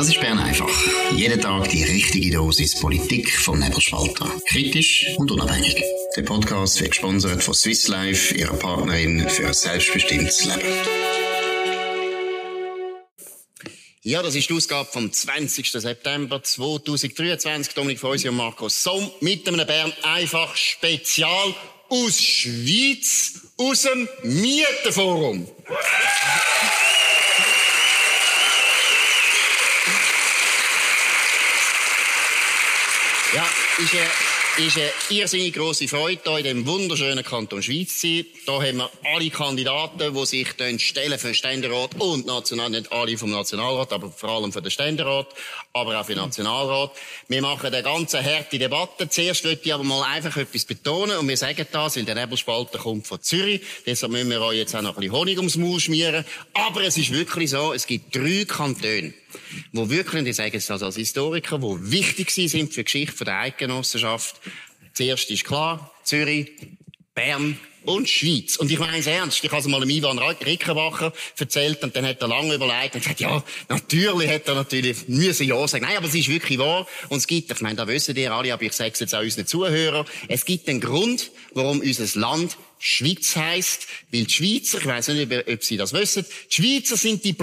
Das ist Bern einfach. Jeden Tag die richtige Dosis Politik vom Nebelspalter. Kritisch und unabhängig. Der Podcast wird gesponsert von Swiss Life, ihrer Partnerin für ein selbstbestimmtes Leben. Ja, das ist die Ausgabe vom 20. September 2023. Dominik Feusi und Markus Somm mit einem Bern einfach Spezial aus Schweiz, aus dem Mietenforum. Ja, ist ja ist eine irrsinnig grosse Freude, hier in dem wunderschönen Kanton Schweiz zu sein. Hier haben wir alle Kandidaten, die sich stellen für den Ständerat und National, nicht alle vom Nationalrat, aber vor allem für den Ständerat, aber auch für den Nationalrat. Wir machen eine ganz harte Debatte. Zuerst möchte ich aber mal einfach etwas betonen und wir sagen das, weil der Nebelspalter kommt von Zürich. Deshalb müssen wir euch jetzt auch noch ein bisschen Honig ums Maul schmieren. Aber es ist wirklich so, es gibt drei Kantone, wo wirklich, und ich sage es das als Historiker, wo wichtig sind für die Geschichte der Eidgenossenschaft. Zuerst ist klar, Zürich, Bern und Schweiz. Und ich meine es ernst. Ich habe es mal dem Ivan Rickenbacher erzählt und dann hat er lange überlegt und gesagt, ja, natürlich hat er natürlich müssen ja sagen. Nein, aber es ist wirklich wahr. Und es gibt, ich meine, da wissen ihr alle, aber ich sage es jetzt auch unseren Zuhörern, es gibt einen Grund, warum unser Land Schweiz heisst, weil die Schweizer, ich weiß nicht, ob Sie das wissen, die Schweizer sind die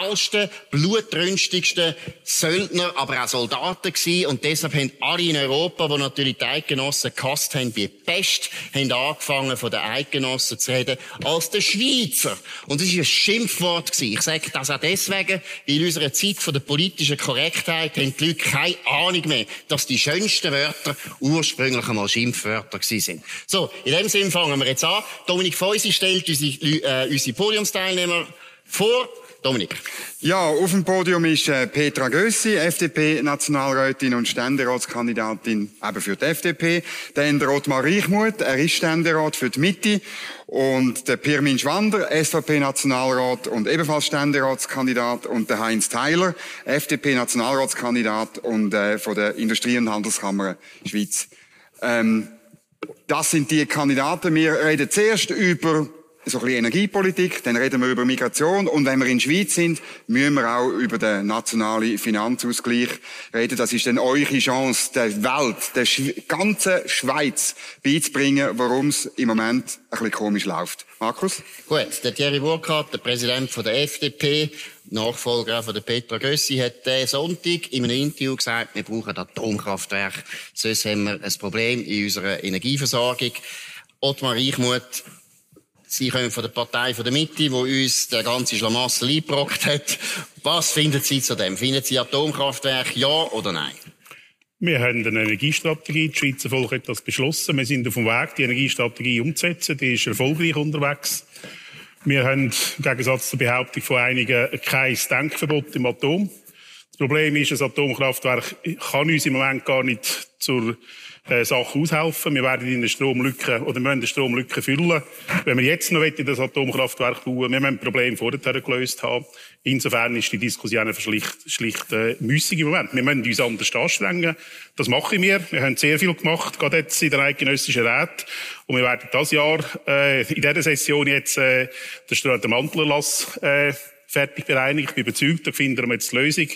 brutalsten, blutrünstigsten Söldner, aber auch Soldaten gewesen. Und deshalb haben alle in Europa, die natürlich die Eidgenossen gehasst haben, wie Pest, haben angefangen, von den Eidgenossen zu reden, als der Schweizer. Und das ist ein Schimpfwort gewesen. Ich sage das auch deswegen, weil in unserer Zeit von der politischen Korrektheit haben die Leute keine Ahnung mehr, dass die schönsten Wörter ursprünglich einmal Schimpfwörter gewesen sind. So, in dem Sinne fangen wir jetzt an. Dominik Feusi stellt unsere, äh, unsere Podiumsteilnehmer vor. Dominik. Ja, auf dem Podium ist äh, Petra Gössi, FDP-Nationalrätin und Ständeratskandidatin eben für die FDP. Dann der Ottmar Reichmuth, er ist Ständerat für die Mitte. Und der Pirmin Schwander, SVP-Nationalrat und ebenfalls Ständeratskandidat. Und der Heinz Theiler, FDP-Nationalratskandidat und äh, von der Industrie- und Handelskammer Schweiz. Ähm, das sind die Kandidaten. Wir reden zuerst über so ein bisschen Energiepolitik, dann reden wir über Migration und wenn wir in der Schweiz sind, müssen wir auch über den nationalen Finanzausgleich reden. Das ist dann eure Chance, der Welt, der Sch ganzen Schweiz beizubringen, warum es im Moment ein bisschen komisch läuft. Markus? Gut, der Thierry Burkhardt, der Präsident von der FDP, Nachfolger von der Petra Gössi, hat diesen Sonntag in einem Interview gesagt, wir brauchen Atomkraftwerke, sonst haben wir ein Problem in unserer Energieversorgung. Ottmar Reichmuth, Sie kommen von der Partei von der Mitte, die uns der ganze Schlamassel eingebrockt hat. Was finden Sie zu dem? Finden Sie Atomkraftwerk ja oder nein? Wir haben eine Energiestrategie. Das Schweizer Volk hat das beschlossen. Wir sind auf dem Weg, die Energiestrategie umzusetzen. Die ist erfolgreich unterwegs. Wir haben im Gegensatz zur Behauptung von einigen kein Denkverbot im Atom. Das Problem ist, ein Atomkraftwerk kann uns im Moment gar nicht zur Sachen aushelfen. Wir werden in eine Stromlücke, oder wollen eine Stromlücke füllen. Wenn wir jetzt noch das Atomkraftwerk bauen, wir müssen ein Problem vorher gelöst haben. Insofern ist die Diskussion schlicht, schlicht äh, müßig im Moment. Wir müssen uns anders anstrengen. Das machen wir. Wir haben sehr viel gemacht, gerade jetzt in der eidgenössischen Rat. Und wir werden das Jahr, äh, in dieser Session jetzt, äh, den Mantelerlass, äh, fertig bereinigt. Ich bin überzeugt, da finden wir jetzt die Lösung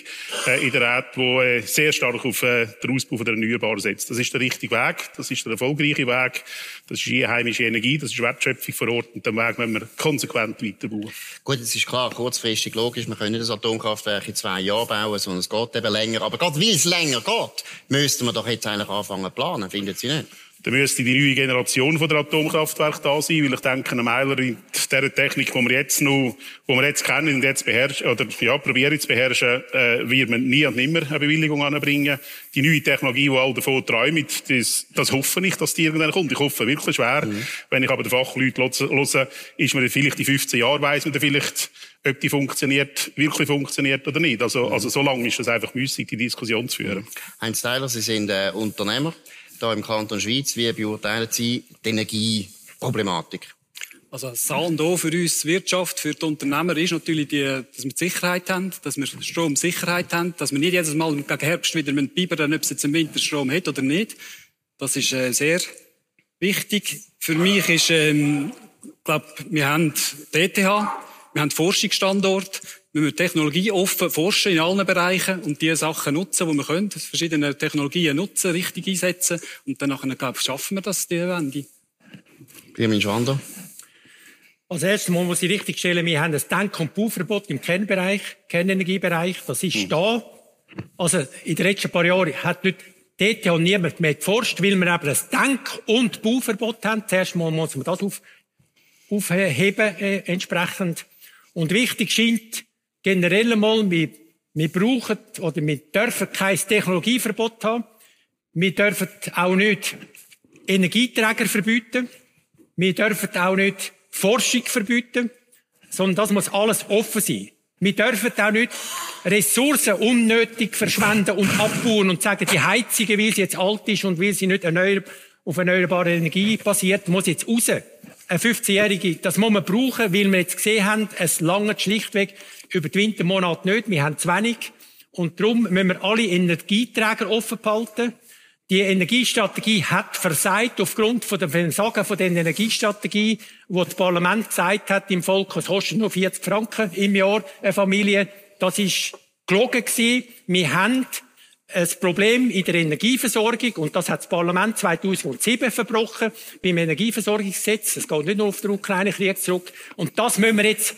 äh, in der Rat, die äh, sehr stark auf äh, den Ausbau der Erneuerbaren setzt. Das ist der richtige Weg, das ist der erfolgreiche Weg, das ist einheimische Energie, das ist Wertschöpfung vor Ort und den Weg müssen wir konsequent weiterbauen. Gut, es ist klar, kurzfristig logisch, wir können nicht das Atomkraftwerk in zwei Jahren bauen, sondern es geht eben länger. Aber gerade weil es länger geht, müssten wir doch jetzt eigentlich anfangen zu planen, finden Sie nicht? Dann müsste die neue Generation von der Atomkraftwerke da sein, weil ich denke, ein Meiler in der Technik, die wir jetzt noch, die wir jetzt kennen und jetzt beherrschen, oder, ja, probieren zu beherrschen, äh, wird man nie und nimmer eine Bewilligung anbringen. Die neue Technologie, die all davon träumen, das, das hoffe ich, dass die irgendwann kommt. Ich hoffe wirklich schwer. Mhm. Wenn ich aber den Fachleuten höre, ist man vielleicht in 15 Jahren weiss man dann vielleicht, ob die funktioniert, wirklich funktioniert oder nicht. Also, also so lange ist das einfach müßig, die Diskussion zu führen. Heinz Theiler, Sie sind äh, Unternehmer da im Kanton Schweiz. Wie beurteilen Sie die Energieproblematik? Also das A und O für uns Wirtschaft, für die Unternehmer ist natürlich, die, dass wir die Sicherheit haben, dass wir Stromsicherheit haben, dass wir nicht jedes Mal gegen Herbst wieder bibbern, ob es jetzt im Winter Strom hat oder nicht. Das ist äh, sehr wichtig. Für mich ist, ähm, ich glaube, wir haben die ETH, Wir haben Forschungsstandort. Wir müssen Technologie offen forschen in allen Bereichen und die Sachen nutzen, die wir können, verschiedene Technologien nutzen, richtig einsetzen und dann nachher, glaube ich, schaffen wir das, die Wende. Birmin Schwander. Als erstes Mal muss ich richtig stellen, wir haben ein Denk- und Bauverbot im Kernbereich, Kernenergiebereich. Das ist mhm. da. Also, in den letzten paar Jahren hat nicht, dort ja niemand mehr geforscht, weil wir eben ein Denk- und Bauverbot haben. Zuerst mal muss man das auf, aufheben, äh, entsprechend. Und wichtig scheint generell einmal, wir, wir brauchen oder wir dürfen kein Technologieverbot haben. Wir dürfen auch nicht Energieträger verbieten. Wir dürfen auch nicht Forschung verbieten, sondern das muss alles offen sein. Wir dürfen auch nicht Ressourcen unnötig verschwenden und abbauen und sagen, die Heizung, weil sie jetzt alt ist und weil sie nicht auf erneuerbare Energie basiert, muss jetzt raus. Ein 15-Jährige, das muss man brauchen, weil wir jetzt gesehen haben, es lange schlichtweg über die Wintermonate nicht. Wir haben zu wenig. Und darum müssen wir alle Energieträger offen behalten. Die Energiestrategie hat versagt aufgrund von der Versagen von der Energiestrategie, wo das Parlament gesagt hat im Volk, es kostet nur 40 Franken im Jahr eine Familie. Das ist gelogen gewesen. Wir haben ein Problem in der Energieversorgung und das hat das Parlament 2007 verbrochen beim Energieversorgungsgesetz. Es geht nicht nur auf den Ukraine-Krieg zurück. Und das müssen wir jetzt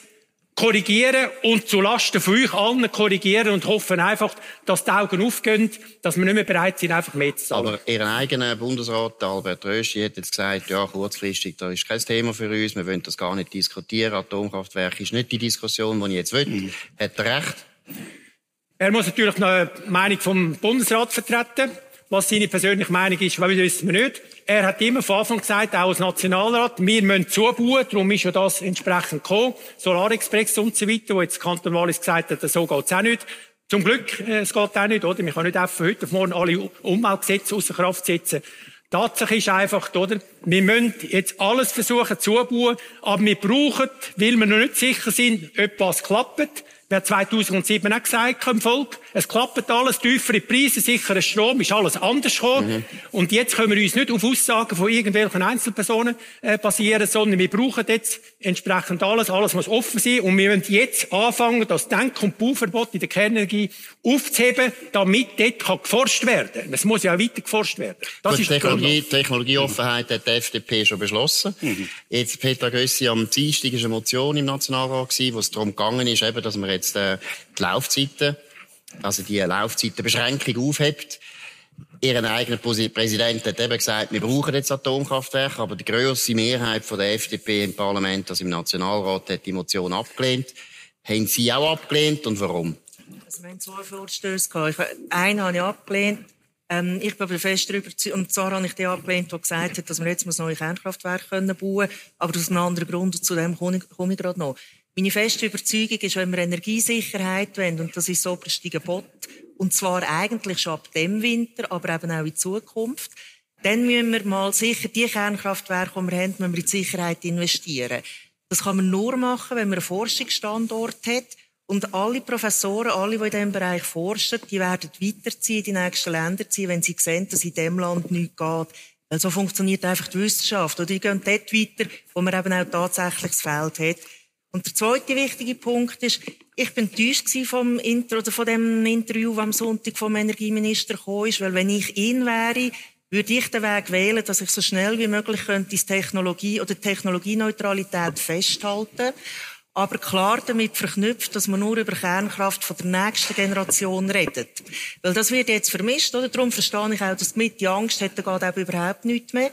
korrigieren und zu Lasten von euch allen korrigieren und hoffen einfach, dass die Augen aufgehen, dass wir nicht mehr bereit sind, einfach mehr zu zahlen. Aber Ihr eigener Bundesrat, Albert Rösti, hat jetzt gesagt, ja, kurzfristig, das ist kein Thema für uns, wir wollen das gar nicht diskutieren, Atomkraftwerk ist nicht die Diskussion, die ich jetzt will. Mhm. Hat er recht? Er muss natürlich noch eine Meinung vom Bundesrat vertreten. Was seine persönliche Meinung ist, wissen wir nicht. Er hat immer von Anfang gesagt, auch als Nationalrat, wir müssen zubauen, darum ist ja das entsprechend gekommen. Solarexpress und so weiter, wo jetzt Kanton Wallis gesagt hat, so geht's auch nicht. Zum Glück, äh, es geht auch nicht, oder? Wir können nicht einfach von heute auf morgen alle Umweltgesetze außer Kraft setzen. Tatsache ist einfach, oder? Wir müssen jetzt alles versuchen zu bauen, aber wir brauchen, weil wir noch nicht sicher sind, ob was klappt, Wer 2007 auch gesagt im Volk, es klappt alles, tiefere Preise, sicherer Strom, ist alles anders gekommen. Mhm. Und jetzt können wir uns nicht auf Aussagen von irgendwelchen Einzelpersonen äh, basieren, sondern wir brauchen jetzt entsprechend alles, alles muss offen sein und wir müssen jetzt anfangen, das Denk- und Bauverbot in der Kernenergie aufzuheben, damit dort kann geforscht werden. Es muss ja auch weiter geforscht werden. Das ist Technologie, Technologieoffenheit hat die FDP schon beschlossen. Mhm. Jetzt, Peter Gössi, am Dienstag war eine Motion im Nationalrat, wo es darum gegangen ist, eben, dass man jetzt äh, die Laufzeiten, also die Laufzeitenbeschränkung aufhebt. Ihren eigenen Präsident hat eben gesagt, wir brauchen jetzt Atomkraftwerke, aber die grösste Mehrheit von der FDP im Parlament, also im Nationalrat, hat die Motion abgelehnt. Haben Sie auch abgelehnt und warum? Also wir haben zwei Vorstöße gehabt. Einen habe ich abgelehnt. Ähm, ich bin fest darüber und zwar habe ich den abgelehnt, der gesagt hat, dass wir jetzt neue Kernkraftwerke bauen können, aber aus einem anderen Grund, und zu dem komme ich gerade noch. Meine feste Überzeugung ist, wenn wir Energiesicherheit wollen, und das ist das oberste Gebot, und zwar eigentlich schon ab dem Winter, aber eben auch in Zukunft, dann müssen wir mal sicher die Kernkraftwerke, die wir haben, müssen wir in Sicherheit investieren. Das kann man nur machen, wenn man einen Forschungsstandort hat. Und alle Professoren, alle, die in diesem Bereich forschen, die werden weiterziehen, die nächsten Länder ziehen, wenn sie sehen, dass in diesem Land nichts geht. Weil so funktioniert einfach die Wissenschaft. Oder die gehen dort weiter, wo man eben auch tatsächlich das Feld hat. Und der zweite wichtige Punkt ist, ich bin enttäuscht vom Intro, oder von dem Interview, das am Sonntag vom Energieminister gekommen ist, weil wenn ich ihn wäre, würde ich den Weg wählen, dass ich so schnell wie möglich könnte die Technologie oder Technologieneutralität festhalten aber klar damit verknüpft, dass man nur über Kernkraft von der nächsten Generation redet. Weil das wird jetzt vermischt, oder? Darum verstehe ich auch, dass die Mitte Angst hat, da geht überhaupt nichts mehr.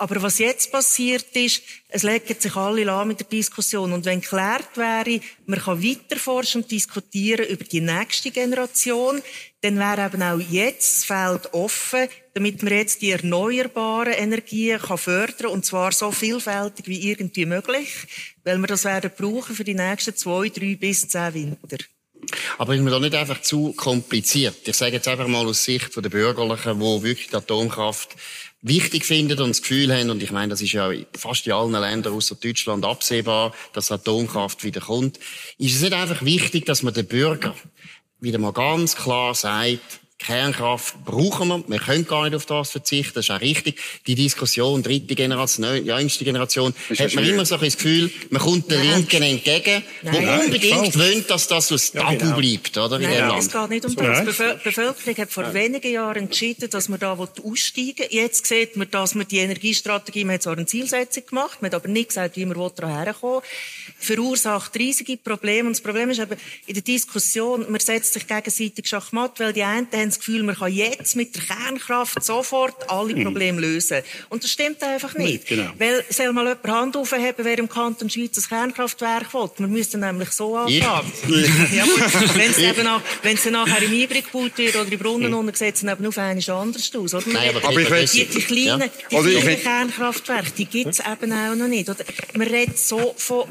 Aber was jetzt passiert ist, es legen sich alle lahm mit der Diskussion. Und wenn geklärt wäre, man kann weiter forschen und diskutieren über die nächste Generation, dann wäre eben auch jetzt das Feld offen, damit man jetzt die erneuerbaren Energien kann fördern und zwar so vielfältig wie irgendwie möglich, weil wir das werden brauchen für die nächsten zwei, drei bis zehn Winter. Aber ist mir da nicht einfach zu kompliziert? Ich sage jetzt einfach mal aus Sicht der Bürgerlichen, wo wirklich die Atomkraft wichtig finden und das Gefühl haben, und ich meine, das ist ja fast in allen Ländern außer Deutschland absehbar, dass Atomkraft wieder kommt, ist es nicht einfach wichtig, dass man den Bürger wieder mal ganz klar sagt, Kernkraft brauchen wir. Wir können gar nicht auf das verzichten. Das ist auch richtig. Die Diskussion, dritte Generation, jüngste Generation, Ist hat man schwierig. immer so ein bisschen das Gefühl, man kommt den Linken entgegen, Nein. wo unbedingt wollen, dass das so ein Tabu genau. bleibt, oder? In Nein, dem es Land. geht nicht um Ja. das. Die Bevö- Bevölkerung hat vor wenigen Jahren entschieden, dass man da aussteigen will. Jetzt sieht man, dass man die Energiestrategie, man hat zwar eine Zielsetzung gemacht, man hat aber nicht gesagt, wie man daran herkommen verursacht riesige Probleme. Und das Problem ist eben, in der Diskussion, man setzt sich gegenseitig Schachmatt, weil die einen haben das Gefühl, man kann jetzt mit der Kernkraft sofort alle Probleme lösen. Und das stimmt einfach nicht. genau. Weil, soll mal jemand Hand aufheben, wer im Kanton Schweiz ein Kernkraftwerk will? Wir müssen nämlich so anfangen. Ja. Wenn es eben nach, wenn es dann nachher im Einbrich gebaut wird oder in Brunnen unten, sieht es dann eben auf einmal anders aus. Oder? Nein, aber Aber ich will- die, die kleinen, Ja. die Also ich kleinen will- Kernkraftwerke, die gibt es eben auch noch nicht. Oder? Man redet so von,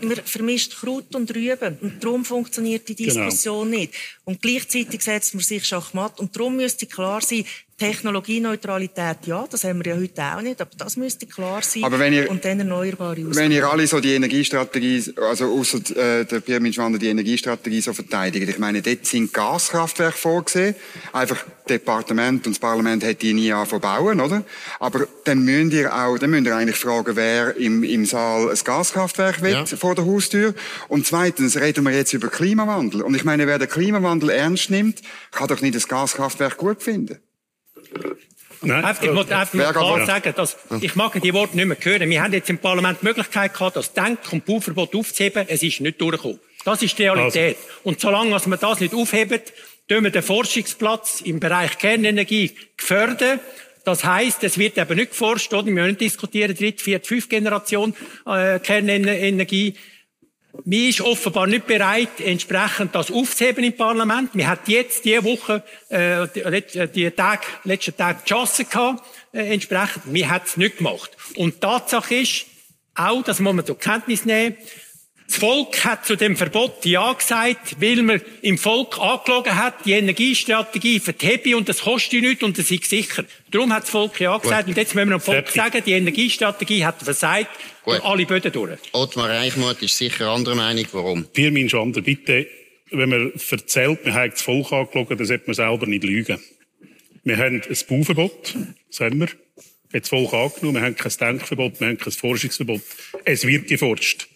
man vermischt Kraut und Rüben. Und darum funktioniert die Genau. Diskussion nicht. Und gleichzeitig setzt man sich Schachmatt. Und darum müsste klar sein, Technologieneutralität, ja, das haben wir ja heute auch nicht, aber das müsste klar sein. Aber wenn ihr- und dann erneuerbare Ausgaben. Wenn ihr alle so die Energiestrategie, also außer äh, der Pyramid Schwander die Energiestrategie so verteidigt, ich meine, dort sind Gaskraftwerke vorgesehen. Einfach Departement und das Parlament hat die nie angefangen oder? Aber dann müsst ihr auch, dann müsst ihr eigentlich fragen, wer im, im Saal ein Gaskraftwerk will, Ja. vor der Haustür. Und zweitens reden wir jetzt über Klimawandel. Und ich meine, wer den Klimawandel ernst nimmt, kann doch nicht das Gaskraftwerk gut finden. Nein, Einfach, ich muss einfach mal klar sagen, dass, ich mag die Worte nicht mehr hören. Wir haben jetzt im Parlament die Möglichkeit gehabt, das Denk- und Bauverbot aufzuheben. Es ist nicht durchgekommen. Das ist die Realität. Und solange wir das nicht aufheben, tun wir den Forschungsplatz im Bereich Kernenergie gefördern. Das heisst, es wird eben nicht geforscht, oder? Wir müssen nicht diskutieren, dritte, vierte, fünfte Generation äh, Kernenergie. Man ist offenbar nicht bereit, entsprechend das aufzuheben im Parlament. Wir hatten jetzt diese Woche, äh, die, let- die Tag, letzten Tag die Chance gehabt, äh, entsprechend. Wir haben es nicht gemacht. Und Tatsache ist auch, das muss man zur Kenntnis nehmen, das Volk hat zu dem Verbot Ja gesagt, weil man im Volk angelogen hat, die Energiestrategie verhebe und das kostet nichts und das ist sicher. Darum hat das Volk Ja gesagt und jetzt müssen wir dem Volk Fertig. sagen, die Energiestrategie hat versagt Gut. durch alle Böden durch. Ottmar Reichmuth ist sicher anderer Meinung. Warum? Pirmin Schwander, bitte, wenn man erzählt, man hat das Volk angelogen, dann sollte man selber nicht lügen. Wir haben ein Bauverbot, das haben wir. Hat das Volk angenommen, wir haben kein Denkverbot, wir haben kein Forschungsverbot. Es wird geforscht.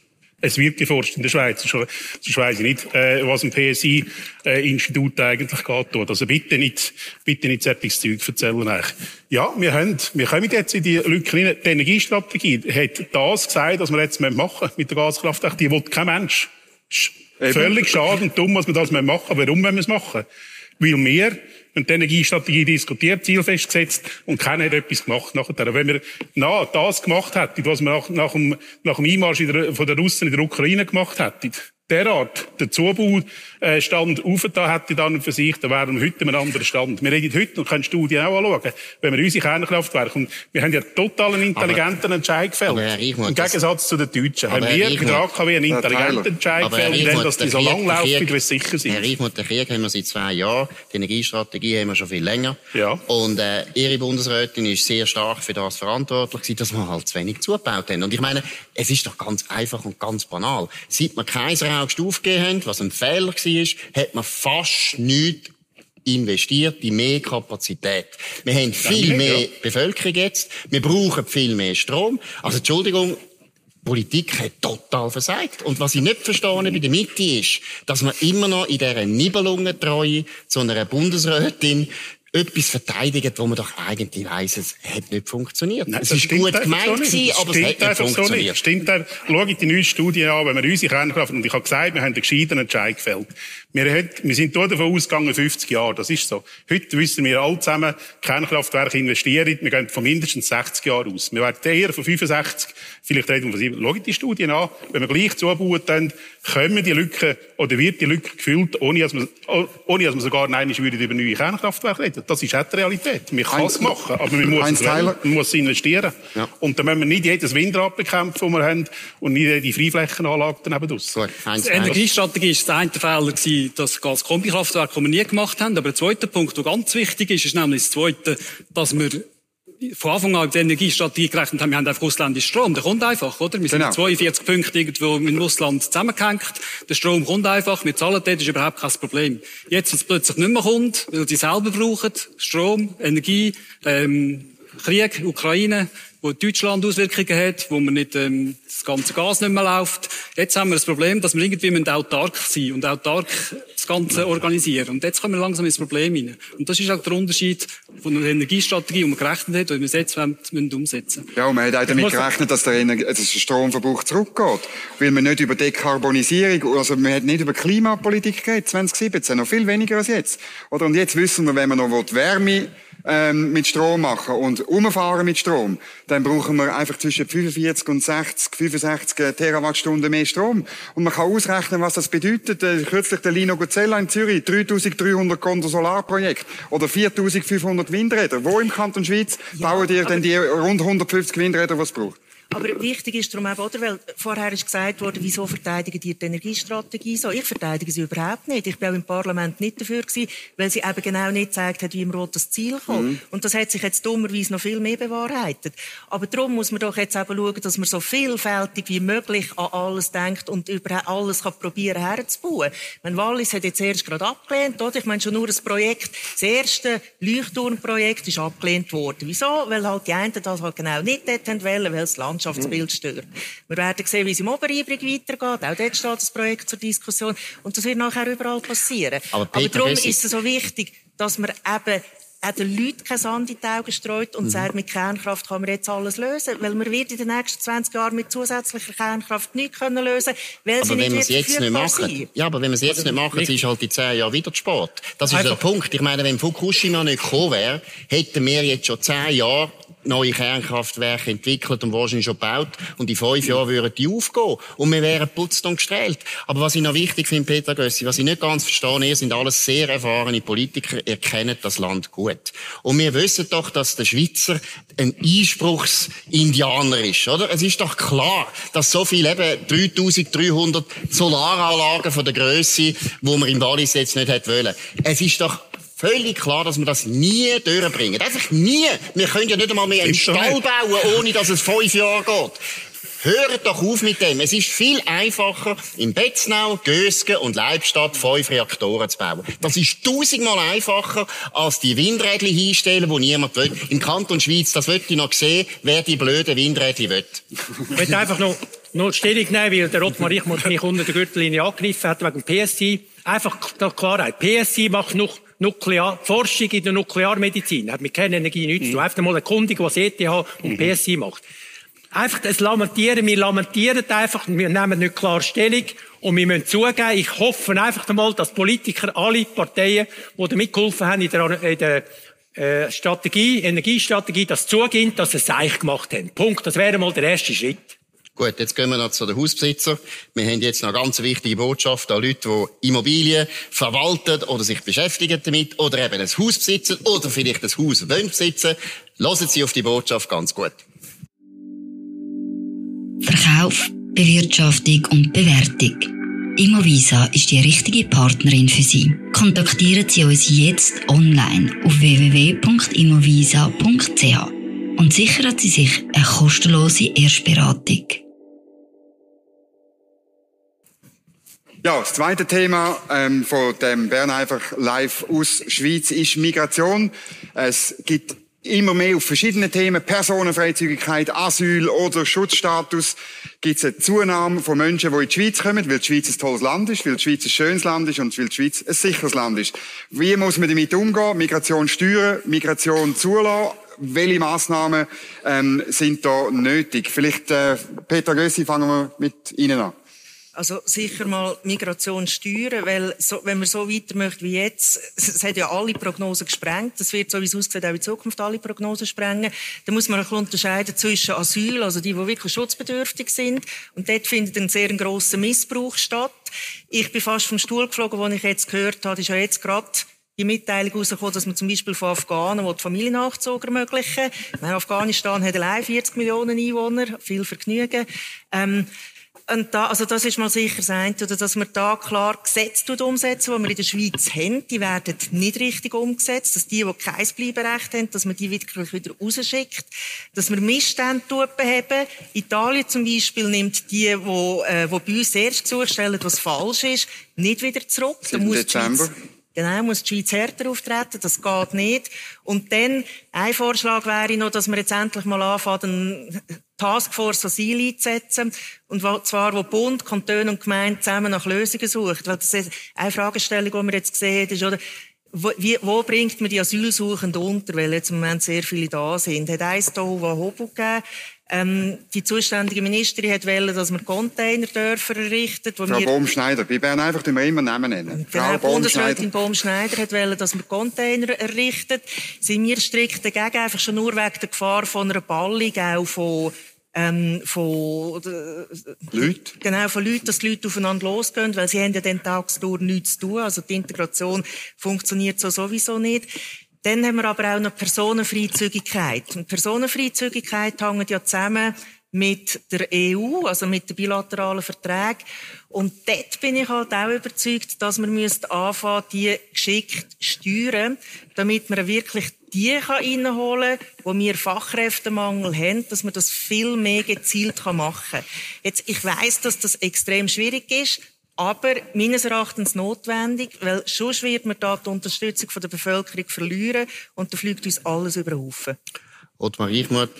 Es wird geforscht in der Schweiz. Sonst weiss ich nicht, äh, was ein PSI-Institut eigentlich geht. Also bitte nicht, bitte nicht solches Zeug erzählen eigentlich. Ja, wir haben, wir kommen jetzt in die Lücke rein. Die Energiestrategie hat das gesagt, was wir jetzt machen müssen mit der Gaskraft. Die will kein Mensch. Völlig schade und dumm, was wir das machen warum wollen wir es machen? Weil wir haben die Energiestrategie diskutiert, Ziel festgesetzt und keiner hat etwas gemacht nachher. Wenn wir na, das gemacht hätten, was wir nach, nach, dem, nach dem Einmarsch in der, von den Russen in der Ukraine gemacht hätten, derart den Zubaustand aufgetan hätte dann und für sich, dann wären wir heute an einem anderen Stand. Wir reden heute und können Studien auch anschauen, wenn wir unsere Kernkraftwerke, und wir haben ja total einen intelligenten Entscheid gefällt. Reichmuth, Im Gegensatz zu den Deutschen. Haben wir der Reichmuth- AKW einen intelligenten Entscheid gefällt, denn, Reichmuth, dass die der so Krieg- lang der laufen, Krieg- wie sicher sind. Herr Reichmuth, den Krieg haben wir seit zwei Jahren. Die Energiestrategie haben wir schon viel länger. Ja. Und äh, Ihre Bundesrätin ist sehr stark für das verantwortlich gewesen, dass wir halt zu wenig zugebaut haben. Und ich meine, es ist doch ganz einfach und ganz banal. Seit wir Kaiserhaus aufgegeben haben, was ein Fehler war, hat man fast nichts investiert in mehr Kapazität. Wir haben viel mehr. Bevölkerung jetzt. Wir brauchen viel mehr Strom. Also, Entschuldigung, Politik hat total versagt. Und was ich nicht verstehe bei der Mitte ist, dass man immer noch in dieser Nibelungentreue zu einer Bundesrätin etwas verteidigt, wo man doch eigentlich weiss, es hat nicht funktioniert. Nein, es ist gut gemeint so gewesen, aber es stimmt hat nicht einfach so funktioniert. nicht. Stimmt einfach. Schaut die neue Studie an, wenn wir unsere Kernkraft, und ich habe gesagt, wir haben einen gescheiten Entscheid gefällt. Wir, wir sind dort davon ausgegangen, 50 Jahre, das ist so. Heute wissen wir alle zusammen, Kernkraftwerke investieren, wir gehen von mindestens 60 Jahren aus. Wir werden eher von 65, vielleicht reden wir von 7. Schaut die Studien an, wenn wir gleich zubauen, dann können die Lücken, oder wird die Lücke gefüllt, ohne dass wir, ohne dass wir sogar nein, würde über neue Kernkraftwerke reden. Das ist auch die Realität. Man kann es machen, aber man muss, es man muss investieren. Ja. Und dann müssen wir nicht jedes Windrad bekämpfen, das wir haben, und nicht jede Freiflächenanlage daneben draus. Die. Energiestrategie ist der eine Fehler gewesen, das Gaskombikraftwerk, das wir nie gemacht haben. Aber der zweite Punkt, der ganz wichtig ist, ist nämlich das zweite, dass wir von Anfang an die Energiestrategie gerechnet haben, wir haben einfach ausländischen Strom. Der kommt einfach, oder? Wir sind Genau. 42 Punkte irgendwo in Russland zusammengehängt. Der Strom kommt einfach, wir zahlen dort, ist überhaupt kein Problem. Jetzt, wenn es plötzlich nicht mehr kommt, weil sie selber brauchen, Strom, Energie, ähm, Krieg, Ukraine, wo Deutschland Auswirkungen hat, wo man nicht, ähm, das ganze Gas nicht mehr läuft. Jetzt haben wir das Problem, dass wir irgendwie müssen autark sein und autark das Ganze organisieren. Und jetzt kommen wir langsam ins Problem hinein. Und das ist auch der Unterschied von der Energiestrategie, die man gerechnet hat, und die wir jetzt wollen, müssen umsetzen Ja, und man hat auch damit gerechnet, dass der, Ener- dass der Stromverbrauch zurückgeht. Weil man nicht über Dekarbonisierung, also man hat nicht über Klimapolitik geredet, 2017, noch viel weniger als jetzt. Oder? Und jetzt wissen wir, wenn man noch will, Wärme ähm, mit Strom machen und umfahren mit Strom, dann brauchen wir einfach zwischen 45 und 60, 65 Terawattstunden mehr Strom. Und man kann ausrechnen, was das bedeutet. Äh, kürzlich der Lino Gozella in Zürich, 3300 Konto Solarprojekt oder 4500 Windräder. Wo im Kanton Schweiz bauen ihr denn die rund 150 Windräder, es braucht? Aber wichtig ist darum eben, oder? Weil vorher ist gesagt worden, wieso verteidigen die die Energiestrategie so? Ich verteidige sie überhaupt nicht. Ich bin auch im Parlament nicht dafür gewesen, weil sie eben genau nicht gezeigt hat, wie im Rot das Ziel kommt. Und das hat sich jetzt dummerweise noch viel mehr bewahrheitet. Aber darum muss man doch jetzt eben schauen, dass man so vielfältig wie möglich an alles denkt und über alles kann probieren herzubauen. Mein Wallis hat jetzt erst gerade abgelehnt, oder? Ich meine schon nur das Projekt, das erste Leuchtturmprojekt ist abgelehnt worden. Wieso? Weil halt die einen das halt genau nicht dort wollen, weil das Landschaftsbild. Wir werden sehen, wie es im Oberibrig weitergeht. Auch dort steht das Projekt zur Diskussion. Und das wird nachher überall passieren. Aber Aber Peter darum Gössi- ist es so wichtig, dass man eben auch den Leuten kein Sand in die Augen streut und sagt, mit Kernkraft kann man jetzt alles lösen. Weil man wird in den nächsten 20 Jahren mit zusätzlicher Kernkraft nichts können lösen weil sie Aber wenn wir nicht es jetzt nicht machen, sein. ja, aber wenn wir es jetzt nicht machen, dann ist halt die zehn Jahre wieder zu spät. Das ist Einfach- der Punkt. Ich meine, wenn Fukushima nicht gekommen wäre, hätten wir jetzt schon zehn Jahre neue Kernkraftwerke entwickelt und wahrscheinlich schon gebaut. Und in fünf Jahren würden die aufgehen. Und wir wären putzt und gestrahlt. Aber was ich noch wichtig finde, Peter Gössi, was ich nicht ganz verstehe, ihr sind alles sehr erfahrene Politiker, ihr kennt das Land gut. Und wir wissen doch, dass der Schweizer ein Einspruchsindianer ist, oder? Es ist doch klar, dass so viel eben 3300 Solaranlagen von der Größe, wo man im Wallis jetzt nicht hätte wollen. Es ist doch völlig klar, dass wir das nie durchbringen. Einfach nie. Wir können ja nicht einmal mehr einen Stall nicht. bauen, ohne dass es fünf Jahre geht. Hört doch auf mit dem. Es ist viel einfacher, in Betznau, Gösgen und Leibstadt fünf Reaktoren zu bauen. Das ist tausendmal einfacher, als die Windrädchen hinstellen, die niemand will. Im Kanton Schweiz, das wird ich noch sehen, wer die blöden Windrädchen will. Ich möchte einfach noch, noch Stellung nehmen, weil der Ottmar Reichmuth mich unter der Gürtellinie angegriffen hat wegen PSI. Einfach Klarheit. PSI macht noch Nuklear, Forschung in der Nuklearmedizin. Hat mit Kernenergie nichts zu tun. Einfach mal erkundigen, was ETH und PSI macht. Einfach das Lamentieren. Wir lamentieren einfach. Wir nehmen nicht klar Stellung. Und wir müssen zugeben, ich hoffe einfach einmal, dass Politiker, alle Parteien, die da mitgeholfen haben in der, in der äh, Strategie, Energiestrategie, das zugeben, dass sie es eigentlich gemacht haben. Punkt. Das wäre mal der erste Schritt. Gut, jetzt gehen wir noch zu den Hausbesitzer. Wir haben jetzt noch eine ganz wichtige Botschaft an Leute, die Immobilien verwalten oder sich beschäftigen damit oder eben ein Haus besitzen oder vielleicht ein Haus wollen besitzen. Hören Sie auf die Botschaft ganz gut. Verkauf, Bewirtschaftung und Bewertung. Immovisa ist die richtige Partnerin für Sie. Kontaktieren Sie uns jetzt online auf www.immovisa.ch und sichern Sie sich eine kostenlose Erstberatung. Ja, das zweite Thema ähm, von dem Bern einfach live aus Schweiz ist Migration. Es gibt immer mehr auf verschiedene Themen, Personenfreizügigkeit, Asyl oder Schutzstatus, gibt es eine Zunahme von Menschen, die in die Schweiz kommen, weil die Schweiz ein tolles Land ist, weil die Schweiz ein schönes Land ist und weil die Schweiz ein sicheres Land ist. Wie muss man damit umgehen? Migration steuern, Migration zulassen? Welche Massnahmen ähm, sind da nötig? Vielleicht, äh, Peter Gössi, fangen wir mit Ihnen an. Also sicher mal Migration steuern, weil so, wenn man so weiter möchte wie jetzt, es hat ja alle Prognosen gesprengt, das wird so wie es aussieht auch in Zukunft alle Prognosen sprengen, dann muss man ein bisschen unterscheiden zwischen Asyl, also die, die wirklich schutzbedürftig sind, und dort findet ein sehr grosser Missbrauch statt. Ich bin fast vom Stuhl geflogen, wo ich jetzt gehört habe, ist ja jetzt gerade die Mitteilung herausgekommen, dass man zum Beispiel von Afghanen die Familiennachzug ermöglichen. Ich meine, Afghanistan hat allein 40 Millionen Einwohner, viel Vergnügen. Ähm, Und da, also das ist mal sicher sein, oder dass man da klar Gesetze umsetzen, die wir in der Schweiz haben, die werden nicht richtig umgesetzt, dass die, die kein Bleiberecht haben, dass man die wirklich wieder rausschickt, dass wir Missstände beheben. Italien zum Beispiel nimmt die, die, äh, die bei uns erst Gesuch stellen, was falsch ist, nicht wieder zurück. Seit Dezember. Genau, muss die Schweiz härter auftreten, das geht nicht. Und dann, ein Vorschlag wäre noch, dass wir jetzt endlich mal anfangen, eine Taskforce Asyl einzusetzen. Und zwar, wo Bund, Kantone und Gemeinden zusammen nach Lösungen suchen. Weil das ist eine Fragestellung, die wir jetzt gesehen haben, ist, oder, wo, wie, wo bringt man die Asylsuchenden unter? Weil jetzt im Moment sehr viele da sind. Hat eins da Hobo gegeben. Ähm, die zuständige Ministerin hat wollen, dass wir Containerdörfer errichten. Frau wir Baumschneider, bei Bern einfach, die wir immer Namen nennen. Frau Bundesrätin Baumschneider hat wollen, dass wir Container errichten. Sind wir strikt dagegen, einfach schon nur wegen der Gefahr von einer Ballung, auch von ähm, von äh, Leuten. Genau, von Leuten, dass die Leute aufeinander losgehen, weil sie haben ja den tagsdurch nichts zu tun. Also die Integration funktioniert so sowieso nicht. Dann haben wir aber auch noch Personenfreizügigkeit. Und Personenfreizügigkeit hängt ja zusammen mit der EU, also mit den bilateralen Verträgen. Und dort bin ich halt auch überzeugt, dass wir anfangen, die geschickt steuern, damit wir wirklich die reinholen kann, wo wir Fachkräftemangel haben, dass man das viel mehr gezielt machen kann. Jetzt, ich weiss, dass das extrem schwierig ist, aber meines Erachtens notwendig, weil sonst wird man da die Unterstützung von der Bevölkerung verlieren und da fliegt uns alles über den Haufen. Ottmar Reichmuth,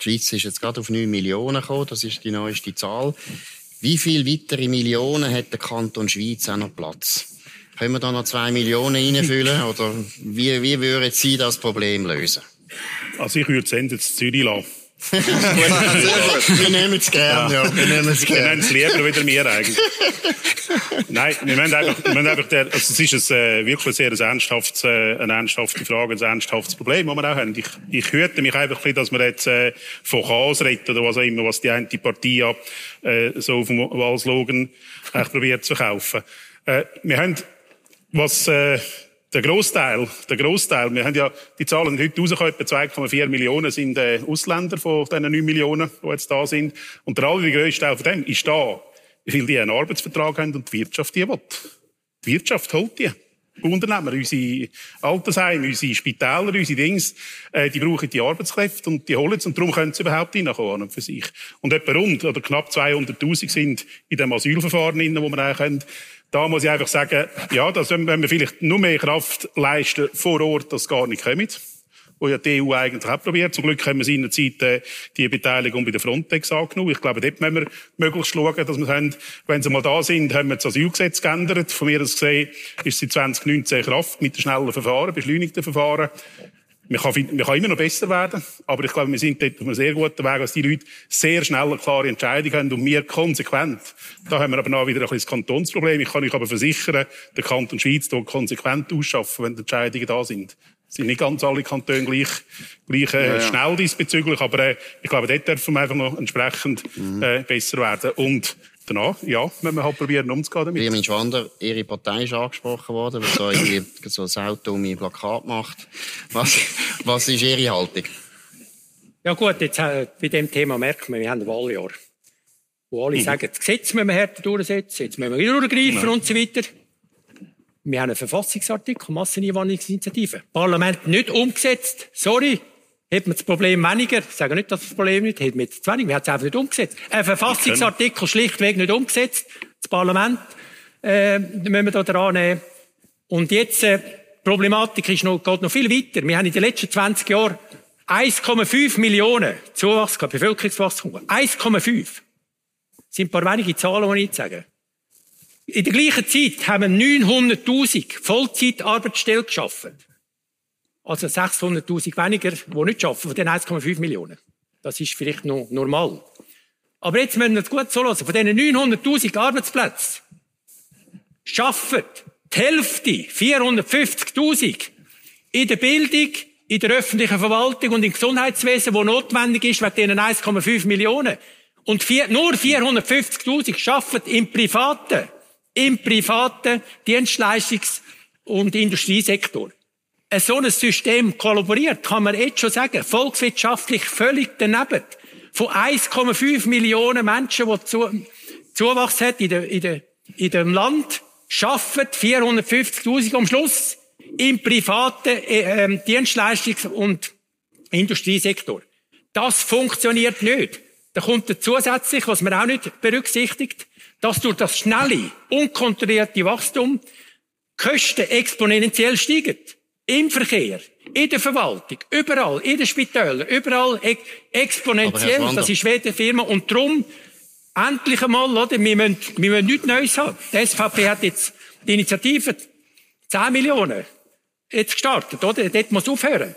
die Schweiz ist jetzt gerade auf 9 Millionen gekommen, das ist die neueste Zahl. Wie viele weitere Millionen hat der Kanton Schweiz auch noch Platz? Können wir da noch 2 Millionen reinfüllen oder wie, wie würden Sie das Problem lösen? Also ich würde es Ende Zürich lassen. wir nehmen es gerne, ja. ja. Wir nehmen es gerne. Wir nehmen es lieber wieder mir eigentlich. Nein, wir müssen einfach, wir müssen einfach der, also es ist ein, äh, wirklich sehr ein ernsthaftes, äh, eine ernsthafte Frage, ein ernsthaftes Problem, das wir auch haben. Ich, ich hörte mich einfach ein bisschen, dass man jetzt äh, von Chaos redet oder was auch immer, was die eine Partei ja, äh, so auf dem Wahlslogan eigentlich probiert zu verkaufen. Äh, wir haben, was äh, der Großteil, der Großteil, wir haben ja die Zahlen heute rausgekommen, etwa 2,4 Millionen sind äh, Ausländer von diesen 9 Millionen, die jetzt da sind. Und der allergrößte Teil von dem ist da, weil die einen Arbeitsvertrag haben und die Wirtschaft die will. Die Wirtschaft holt die. Unternehmer, unsere Altersheime, unsere Spitäler, unsere Dings, äh, die brauchen die Arbeitskräfte und die holen es und darum können sie überhaupt reinkommen für sich. Und etwa rund oder knapp 200'000 sind in dem Asylverfahren drin, wo wir können, da muss ich einfach sagen, ja, dass, wenn wir vielleicht nur mehr Kraft leisten vor Ort, das gar nicht kommt wo ja die EU eigentlich auch probiert. Zum Glück haben wir seinerzeit äh, die Beteiligung bei der Frontex angenommen. Ich glaube, dort müssen wir möglichst schauen, dass wir haben, wenn sie mal da sind, haben wir das Asylgesetz geändert. Von mir aus gesehen ist sie 2019 in Kraft mit dem schnellen Verfahren, beschleunigten Verfahren. Man kann, man kann immer noch besser werden, aber ich glaube, wir sind dort auf einem sehr guten Weg, dass die Leute sehr schnell eine klare Entscheidung haben und wir konsequent. Da haben wir aber noch wieder ein das Kantonsproblem. Ich kann euch aber versichern, der Kanton Schweiz tut konsequent ausschaffen, wenn die Entscheidungen da sind. Es sind nicht ganz alle Kantone gleich, gleich äh, ja, ja. schnell diesbezüglich, aber äh, ich glaube, dort dürfen wir einfach noch entsprechend mhm. äh, besser werden. Und danach, ja, müssen wir halt probieren, umzugehen damit. Firmin Schwander, Ihre Partei ist angesprochen worden, weil so irgendwie so ein Auto um Ihr Plakat macht. Was, was ist Ihre Haltung? Ja gut, jetzt äh, bei dem Thema merkt man, wir haben ein Wahljahr. Wo alle mhm. sagen, das Gesetz müssen wir härter durchsetzen, jetzt müssen wir wieder durchgreifen und so weiter. Wir haben einen Verfassungsartikel, Masseneinwanderungsinitiative. Parlament nicht umgesetzt. Sorry. Hätten wir das Problem weniger, ich sage nicht, dass das Problem nicht, hätten wir jetzt zu wenig, wir haben es einfach nicht umgesetzt. Ein Verfassungsartikel schlichtweg nicht umgesetzt. Das Parlament, äh, müssen wir da dran nehmen. Und jetzt, äh, die Problematik ist noch, geht noch viel weiter. Wir haben in den letzten 20 Jahren 1,5 Millionen Zuwachs gehabt, Bevölkerungswachstum. 1,5. Das sind ein paar wenige Zahlen, die ich nicht sage. In der gleichen Zeit haben wir 900.000 Vollzeitarbeitsstellen geschaffen. Also 600.000 weniger, die nicht arbeiten, von den 1,5 Millionen. Das ist vielleicht noch normal. Aber jetzt müssen wir es gut lassen. Von diesen 900.000 Arbeitsplätzen schaffen die Hälfte, 450.000, in der Bildung, in der öffentlichen Verwaltung und im Gesundheitswesen, wo notwendig ist, wegen diesen 1,5 Millionen. Und vier, nur 450.000 schaffen im privaten, im privaten Dienstleistungs- und Industriesektor so ein System kollaboriert, kann man jetzt schon sagen, volkswirtschaftlich völlig daneben. Von 1,5 Millionen Menschen, die zu, Zuwachs hat in, der, in, der, in dem Land, schaffen 450.000 am Schluss im privaten äh, ähm, Dienstleistungs- und Industriesektor. Das funktioniert nicht. Da kommt zusätzlich, was man auch nicht berücksichtigt, dass durch das schnelle, unkontrollierte Wachstum Kosten exponentiell steigen. Im Verkehr, in der Verwaltung, überall, in den Spitälern, überall ex exponentiell. Das ist weder Firma. Und darum, endlich einmal, oder? Wir müssen, wir müssen nichts Neues haben. Die SVP hat jetzt die Initiative 10 Millionen jetzt gestartet, oder? Dort muss aufhören.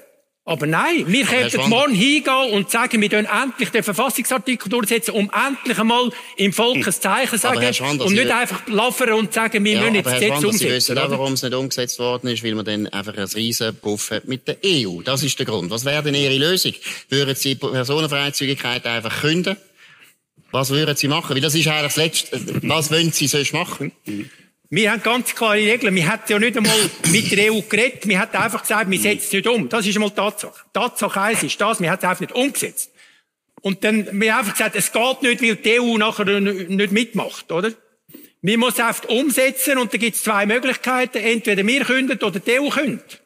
Aber nein, wir könnten morgen hingehen und sagen, wir dürfen endlich den Verfassungsartikel durchsetzen, um endlich einmal im Volk ein Zeichen sagen und nicht einfach laufen und sagen, wir ja, müssen jetzt das Gesetz umsetzen. Sie wissen auch, warum es nicht umgesetzt worden ist, weil man dann einfach einen riesen Puff hat mit der EU. Das ist der Grund. Was wäre denn Ihre Lösung? Würden Sie Personenfreizügigkeit einfach künden? Was würden Sie machen? Weil das ist eigentlich das Letzte. Was wollen Sie sonst machen? Wir haben ganz klare Regeln. Wir hätten ja nicht einmal mit der EU geredet. Wir hätten einfach gesagt, wir setzen es nicht um. Das ist einmal Tatsache. Tatsache eins ist das, wir hätten es einfach nicht umgesetzt. Und dann, wir haben einfach gesagt, es geht nicht, weil die EU nachher nicht mitmacht, oder? Wir müssen es einfach umsetzen und da gibt es zwei Möglichkeiten. Entweder wir künden oder die EU kündet.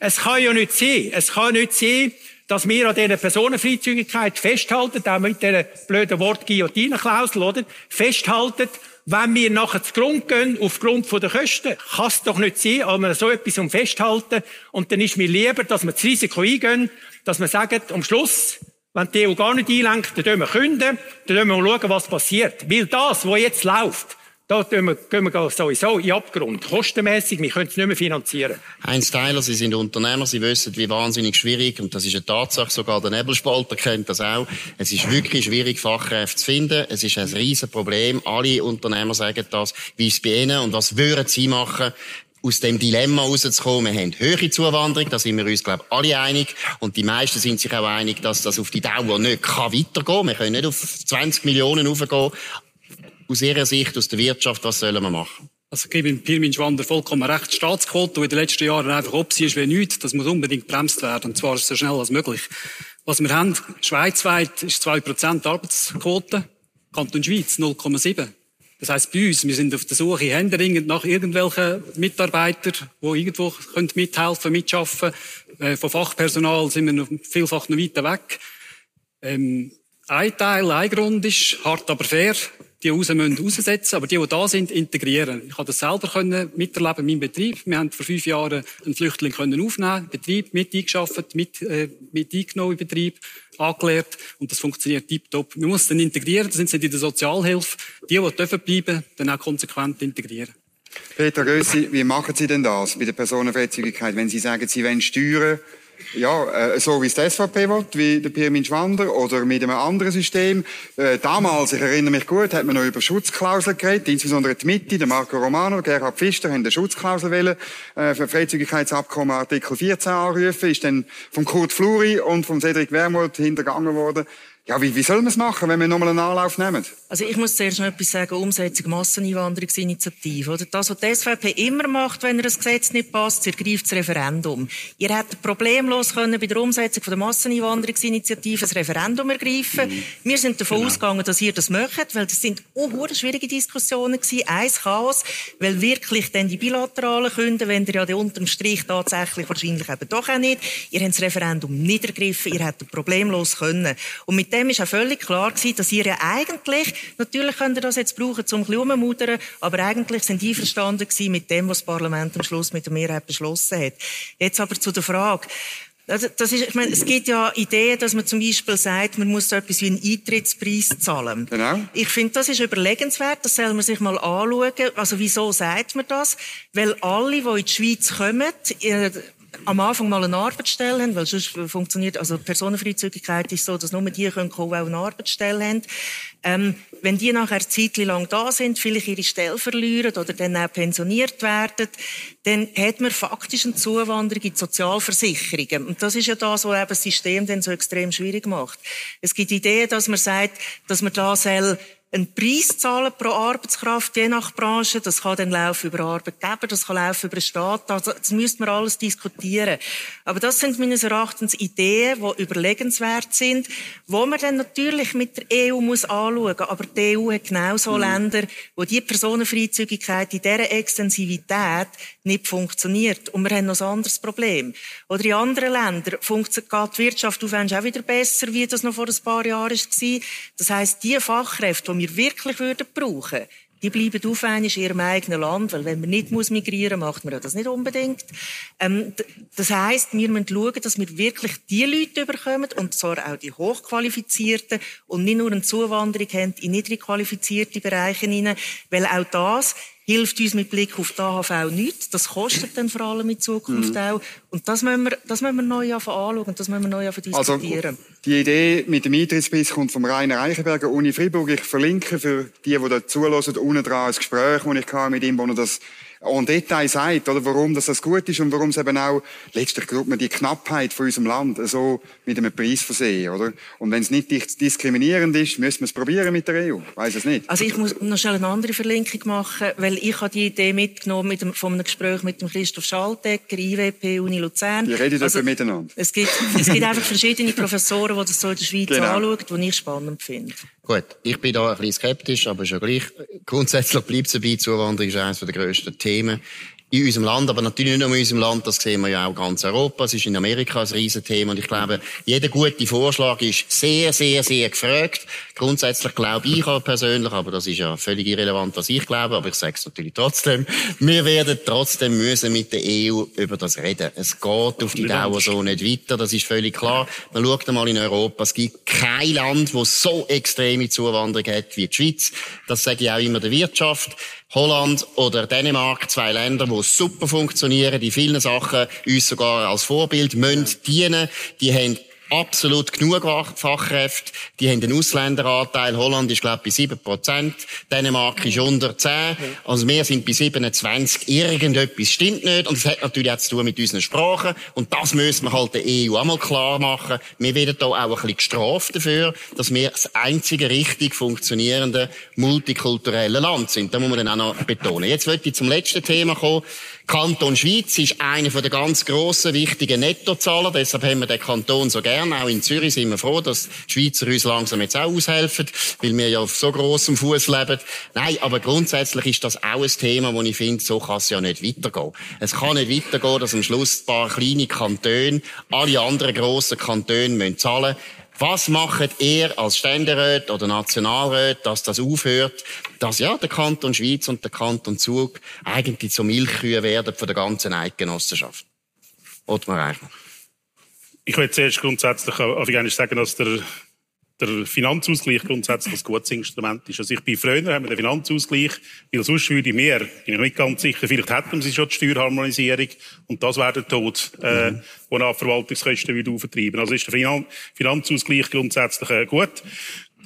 Es kann ja nicht sein. Es kann nicht sein, dass wir an dieser Personenfreizügigkeit festhalten, auch mit dieser blöden Wort Guillotine-Klausel, oder? Festhalten wenn wir nachher zu Grund gehen, aufgrund der Kosten, kann es doch nicht sein, aber wir so etwas festhalten. Und dann ist mir lieber, dass wir das Risiko eingehen, dass wir sagen, am Schluss, wenn die EU gar nicht einlenkt, dann können wir künden, dann können wir schauen, was passiert. Weil das, was jetzt läuft, da gehen wir, gehen wir sowieso in Abgrund. Kostenmässig, wir können es nicht mehr finanzieren. Heinz Tyler, Sie sind Unternehmer, Sie wissen, wie wahnsinnig schwierig, und das ist eine Tatsache, sogar der Nebelspalter kennt das auch. Es ist wirklich schwierig, Fachkräfte zu finden. Es ist ein riesen Problem. Alle Unternehmer sagen das, wie es bei Ihnen, und was würden Sie machen, aus dem Dilemma rauszukommen. Wir haben höhere Zuwanderung, da sind wir uns, glaube ich, alle einig. Und die meisten sind sich auch einig, dass das auf die Dauer nicht weitergehen kann. Wir können nicht auf 20 Millionen raufgehen aus Ihrer Sicht, aus der Wirtschaft, was sollen wir machen? Also ich gebe Pirmin Schwander vollkommen recht. Die Staatsquote, die in den letzten Jahren einfach ob sie ist wie nichts, das muss unbedingt bremst werden. Und zwar so schnell als möglich. Was wir haben, schweizweit ist 2% Arbeitsquote. Kanton Schweiz 0,7. Das heisst, bei uns, wir sind auf der Suche händeringend nach irgendwelchen Mitarbeitern, die irgendwo können mithelfen, mitschaffen. Äh, von Fachpersonal sind wir noch vielfach noch weiter weg. Ähm, ein Teil, ein Grund ist, hart aber fair, die raus müssen raussetzen, aber die, die da sind, integrieren. Ich habe das selber können miterleben in meinem Betrieb. Wir haben vor fünf Jahren einen Flüchtling können aufnehmen, Betrieb mit eingeschafft, mit, äh, mit eingenommen in Betrieb, angelehrt und das funktioniert tiptop. Man muss dann integrieren, das sind sie in der Sozialhilfe. Die, die dürfen bleiben, dann auch konsequent integrieren. Peter Gössi, wie machen Sie denn das bei der Personenfreizügigkeit, wenn Sie sagen, Sie wollen steuern, ja, äh, so wie es die SVP will, wie der Pirmin Schwander, oder mit einem anderen System. Äh, damals, ich erinnere mich gut, hat man noch über Schutzklauseln geredet, insbesondere die Mitte, der Marco Romano, Gerhard Pfister, haben eine Schutzklausel wollen, äh, für Freizügigkeitsabkommen Artikel 14 anrufen, ist dann von Kurt Fluri und von Cedric Wermuth hintergangen worden. Ja, wie, wie soll man es machen, wenn wir nochmal einen Anlauf nehmen? Also ich muss zuerst noch etwas sagen, Umsetzung Masseneinwanderungsinitiative. Oder das, was die SVP immer macht, wenn ihr das Gesetz nicht passt, sie ergreift das Referendum. Ihr hättet problemlos können bei der Umsetzung von der Masseneinwanderungsinitiative das Referendum ergreifen. Mhm. Wir sind davon genau. ausgegangen, dass ihr das möchtet, weil das sind oh, schwierige Diskussionen gewesen, eins Chaos, weil wirklich dann die bilateralen Kunden, wenn ihr ja den unterm Strich tatsächlich wahrscheinlich eben doch auch nicht, ihr habt das Referendum nicht ergriffen, ihr hättet problemlos können. Und mit dem ist auch völlig klar gewesen, dass ihr ja eigentlich, natürlich könnt ihr das jetzt brauchen, um ein bisschen aber eigentlich sind einverstanden gewesen mit dem, was das Parlament am Schluss mit der Mehrheit beschlossen hat. Jetzt aber zu der Frage. Also, das ist, ich meine, es gibt ja Ideen, dass man zum Beispiel sagt, man muss so etwas wie einen Eintrittspreis zahlen. Genau. Ich finde, das ist überlegenswert, das soll man sich mal anschauen. Also, wieso sagt man das? Weil alle, die in die Schweiz kommen, äh, am Anfang mal eine Arbeitsstelle haben, weil sonst funktioniert, also Personenfreizügigkeit ist so, dass nur die können kommen, die auch eine Arbeitsstelle haben. Ähm, wenn die nachher eine Zeit lang da sind, vielleicht ihre Stelle verlieren oder dann auch pensioniert werden, dann hat man faktisch eine Zuwanderung in die Sozialversicherungen. Und das ist ja das, was eben das System dann so extrem schwierig macht. Es gibt Ideen, dass man sagt, dass man da soll einen Preis zahlen pro Arbeitskraft, je nach Branche. Das kann dann laufen über Arbeitgeber, das kann laufen über den Staat. Also, das müsste man alles diskutieren. Aber das sind meines Erachtens Ideen, die überlegenswert sind, wo man dann natürlich mit der EU muss anschauen. Aber die EU hat genauso mhm. Länder, wo die Personenfreizügigkeit in dieser Extensivität nicht funktioniert. Und wir haben noch ein anderes Problem. Oder in anderen Ländern funktioniert die Wirtschaft auf auch wieder besser, wie das noch vor ein paar Jahren war. Das heisst, die Fachkräfte, die wir wirklich würden brauchen, die bleiben aufwendig in ihrem eigenen Land, weil wenn man nicht muss migrieren muss, macht man das nicht unbedingt. Ähm, das heisst, wir müssen schauen, dass wir wirklich die Leute überkommen, und zwar auch die Hochqualifizierten, und nicht nur eine Zuwanderung haben in niedrig qualifizierte Bereiche hinein, weil auch das hilft uns mit Blick auf die AHV nichts. Das kostet dann vor allem in Zukunft mhm. auch. Und das müssen wir, das müssen wir neu anschauen und das müssen wir neu also, diskutieren. Also, die Idee mit dem Eintrittspreis kommt vom Rainer Eichenberger, Uni Freiburg. Ich verlinke für die, die da zulassen, unten dran ein Gespräch, das ich mit ihm, wo er das en Detail sagt, oder warum das, das gut ist und warum es eben auch, letztlich glaubt man die Knappheit von unserem Land so mit einem Preis versehen, oder? Und wenn es nicht diskriminierend ist, müssen wir es probieren mit der EU. Weiß es nicht. Also ich muss noch schnell eine andere Verlinkung machen, weil ich habe die Idee mitgenommen mit dem, von einem Gespräch mit dem Christoph Schaltegger, IWP, Uni Luzern. Die reden also, miteinander. Es gibt, es gibt einfach verschiedene Professoren, die das so in der Schweiz genau. anschauen, die ich spannend finde. Gut, ich bin da ein bisschen skeptisch, aber schon gleich. Grundsätzlich bleibt es dabei, Zuwanderung ist eines der grössten Themen in unserem Land, aber natürlich nicht nur in unserem Land, das sehen wir ja auch ganz Europa. Es ist in Amerika ein Riesenthema und ich glaube, jeder gute Vorschlag ist sehr, sehr, sehr gefragt. Grundsätzlich glaube ich auch persönlich, aber das ist ja völlig irrelevant, was ich glaube, aber ich sage es natürlich trotzdem. Wir werden trotzdem müssen mit der EU über das reden. Es geht auf die Dauer so nicht weiter, das ist völlig klar. Man schaut einmal in Europa, es gibt kein Land, das so extreme Zuwanderung hat wie die Schweiz. Das sage ich auch immer der Wirtschaft. Holland oder Dänemark, zwei Länder, die super funktionieren, die vielen Sachen uns sogar als Vorbild müssen dienen. Die haben absolut genug Fachkräfte. Die haben einen Ausländeranteil. Holland ist, glaube ich, bei 7% Dänemark ist unter 10. Also wir sind bei 27. Irgendetwas stimmt nicht. Und das hat natürlich auch zu tun mit unseren Sprachen. Und das müssen wir halt der EU einmal klar machen. Wir werden da auch ein bisschen gestraft dafür, dass wir das einzige richtig funktionierende multikulturelle Land sind. Da muss man dann auch noch betonen. Jetzt möchte ich zum letzten Thema kommen. Kanton Schweiz ist einer der ganz grossen, wichtigen Nettozahler. Deshalb haben wir den Kanton so gern. Auch in Zürich sind wir froh, dass die Schweizer uns langsam jetzt auch aushelfen, weil wir ja auf so grossem Fuß leben. Nein, aber grundsätzlich ist das auch ein Thema, wo ich finde, so kann es ja nicht weitergehen. Es kann nicht weitergehen, dass am Schluss ein paar kleine Kantone alle anderen grossen Kantone müssen zahlen was macht ihr als Ständerat oder Nationalrat, dass das aufhört, dass ja der Kanton Schweiz und der Kanton Zug eigentlich zu Milchkühe werden von der ganzen Eidgenossenschaft? Ottmar Eichner. Ich will zuerst grundsätzlich sagen, dass der der Finanzausgleich grundsätzlich ein gutes Instrument ist. Also ich bin früher, haben wir den Finanzausgleich, weil sonst würde mehr, bin ich nicht ganz sicher, vielleicht hätten sie schon die Steuerharmonisierung und das wäre der Tod, äh, mhm. wo nach Verwaltungskosten wieder auftreiben. Also ist der Finanzausgleich grundsätzlich äh, gut.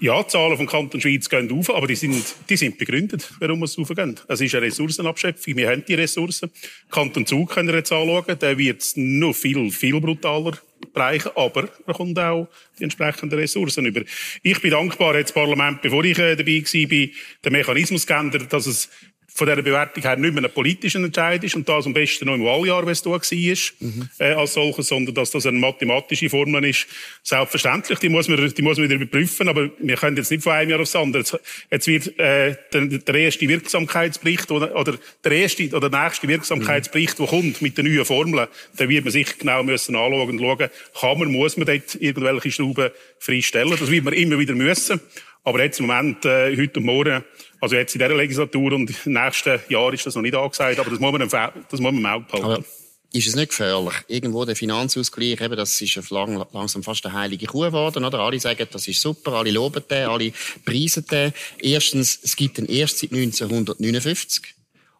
Ja, die Zahlen vom Kanton Schweiz gehen auf, aber die sind, die sind begründet, warum es aufgehen. Es ist eine Ressourcenabschöpfung. Wir haben die Ressourcen. Kanton Zug können wir jetzt anschauen. Der wird noch viel, viel brutaler bereichen, aber er kommt auch die entsprechenden Ressourcen über. Ich bin dankbar, hat das Parlament, bevor ich äh, dabei war, den Mechanismus geändert, dass es von dieser Bewertung her nicht mehr ein politischer Entscheid ist und das am besten noch im Wahljahr, wenn es da war, mhm. äh, als solches, sondern dass das eine mathematische Formel ist. Selbstverständlich, die muss man, die muss man wieder überprüfen, aber wir können jetzt nicht von einem Jahr aufs andere. Jetzt, jetzt wird äh, der, der erste Wirksamkeitsbericht oder, oder der erste oder der nächste Wirksamkeitsbericht, mhm. der kommt mit den neuen Formeln, dann wird man sich genau müssen anschauen und schauen, kann man, muss man dort irgendwelche Schrauben freistellen. Das wird man immer wieder müssen. Aber jetzt im Moment, äh, heute und morgen, also jetzt in dieser Legislatur und im nächsten Jahr ist das noch nicht angesagt, aber das muss man, das muss man im behalten. Ist es nicht gefährlich? Irgendwo der Finanzausgleich, eben, das ist lang, langsam fast eine heilige Kuh geworden, oder? Alle sagen, das ist super, alle loben den, alle preisen den. Erstens, es gibt den erst seit 1959.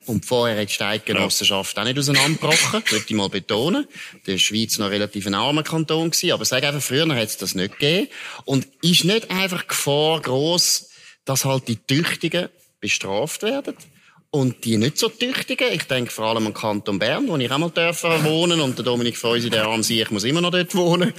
Und vorher hat die Steigenossenschaft auch nicht auseinandergebrochen, möchte ich mal betonen. Der Schweiz noch relativ ein armer Kanton gewesen, aber sag einfach, früher hat es das nicht gegeben. Und ist nicht einfach Gefahr groß, dass halt die Tüchtigen bestraft werden. Und die nicht so Tüchtigen, ich denke vor allem an Kanton Bern, wo ich auch mal dürfen wohnen und der Dominik Feusi, der arm sich, muss immer noch dort wohnen.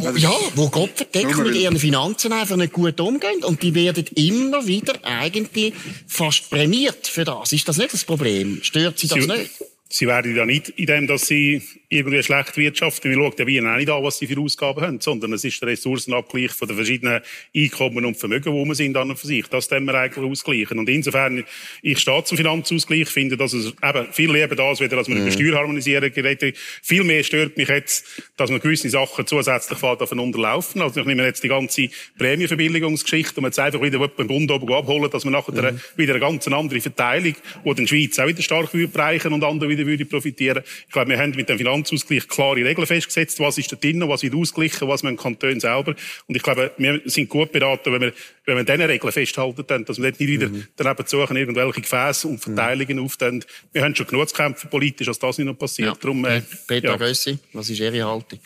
Oh, ja, wo Gottverdeckel mit ihren Finanzen einfach nicht gut umgehen. Und die werden immer wieder eigentlich fast prämiert für das. Ist das nicht das Problem? Stört sie das Sie- nicht? Sie werden ja nicht in dem, dass sie irgendwie schlecht wirtschaften. Wir schauen ja wie auch nicht an, was sie für Ausgaben haben, sondern es ist der Ressourcenabgleich von den verschiedenen Einkommen und Vermögen, wo wir sind an und für sich. Das können wir eigentlich ausgleichen. Und insofern, ich stehe zum Finanzausgleich, finde, dass es eben viel lieber das, wieder, als wir über Steuerharmonisierung geredet. Viel mehr stört mich jetzt, dass man gewisse Sachen zusätzlich fährt aufeinander laufen. Also ich nehme jetzt die ganze Prämienverbilligungsgeschichte und jetzt einfach wieder beim Bund oben abholen, dass man nachher wieder eine ganz andere Verteilung, wo die Schweiz auch wieder stark würde und andere wieder würde profitieren. Ich glaube, wir haben mit dem Finanzausgleich klare Regeln festgesetzt, was ist da drin, was wird ausgeglichen, was man Kanton selber. Und ich glaube, wir sind gut beraten, wenn wir, wenn wir diese Regeln festhalten, dann, dass wir nicht wieder daneben suchen, irgendwelche Gefäße und Verteilungen auftun. Wir haben schon genug zu kämpfen politisch, dass das nicht noch passiert. Darum, äh, Peter ja. Gössi, was ist Ihre Haltung?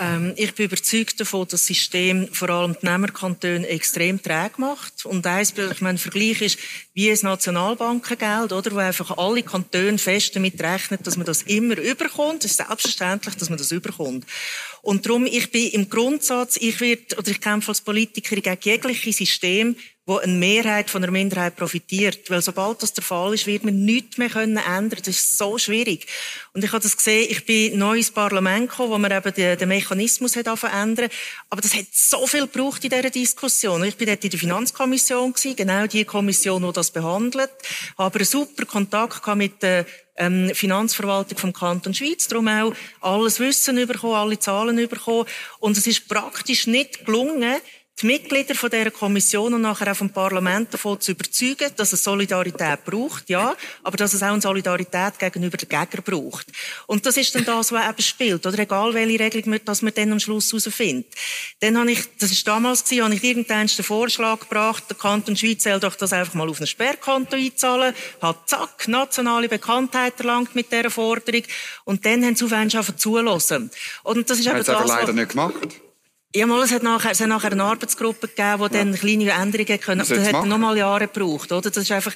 Ähm, ich bin überzeugt davon, dass das System vor allem die Nehmerkantone extrem träge macht. Und eins, ich meine, Vergleich ist wie ein Nationalbankengeld, oder? Wo einfach alle Kantone fest damit rechnen, dass man das immer überkommt. Es ist selbstverständlich, dass man das überkommt. Und darum, ich bin im Grundsatz, ich werde, oder ich kämpfe als Politiker gegen jegliche System, wo eine Mehrheit von einer Minderheit profitiert. Weil sobald das der Fall ist, wird man nichts mehr können ändern. Das ist so schwierig. Und ich habe das gesehen, ich bin neu ins Parlament gekommen, wo man eben den, den Mechanismus hat verändern. Aber das hat so viel gebraucht in dieser Diskussion. Ich bin dort in der Finanzkommission gewesen, genau die Kommission, die das behandelt. Habe einen super Kontakt mit der ähm, Finanzverwaltung vom Kanton Schweiz, darum auch alles Wissen bekommen, alle Zahlen bekommen. Und es ist praktisch nicht gelungen, die Mitglieder von dieser Kommission und nachher auch vom Parlament davon zu überzeugen, dass es Solidarität braucht, ja, aber dass es auch eine Solidarität gegenüber den Gegnern braucht. Und das ist dann das, was eben spielt, oder egal welche Regelung man, dass man dann am Schluss herausfindet. Dann habe ich, das ist damals gewesen, habe ich irgendeinen den Vorschlag gebracht, der Kanton Schweiz soll doch das einfach mal auf ein Sperrkonto einzahlen, hat zack, nationale Bekanntheit erlangt mit dieser Forderung und dann haben sie aufhören zulassen. Und das ist eben Hat es das, aber was- leider nicht gemacht. Ja, mal, es hat nachher, es hat nachher eine Arbeitsgruppe gegeben, die dann kleine Änderungen können. Das soll's hat machen? nochmal Jahre gebraucht, oder? Das ist einfach,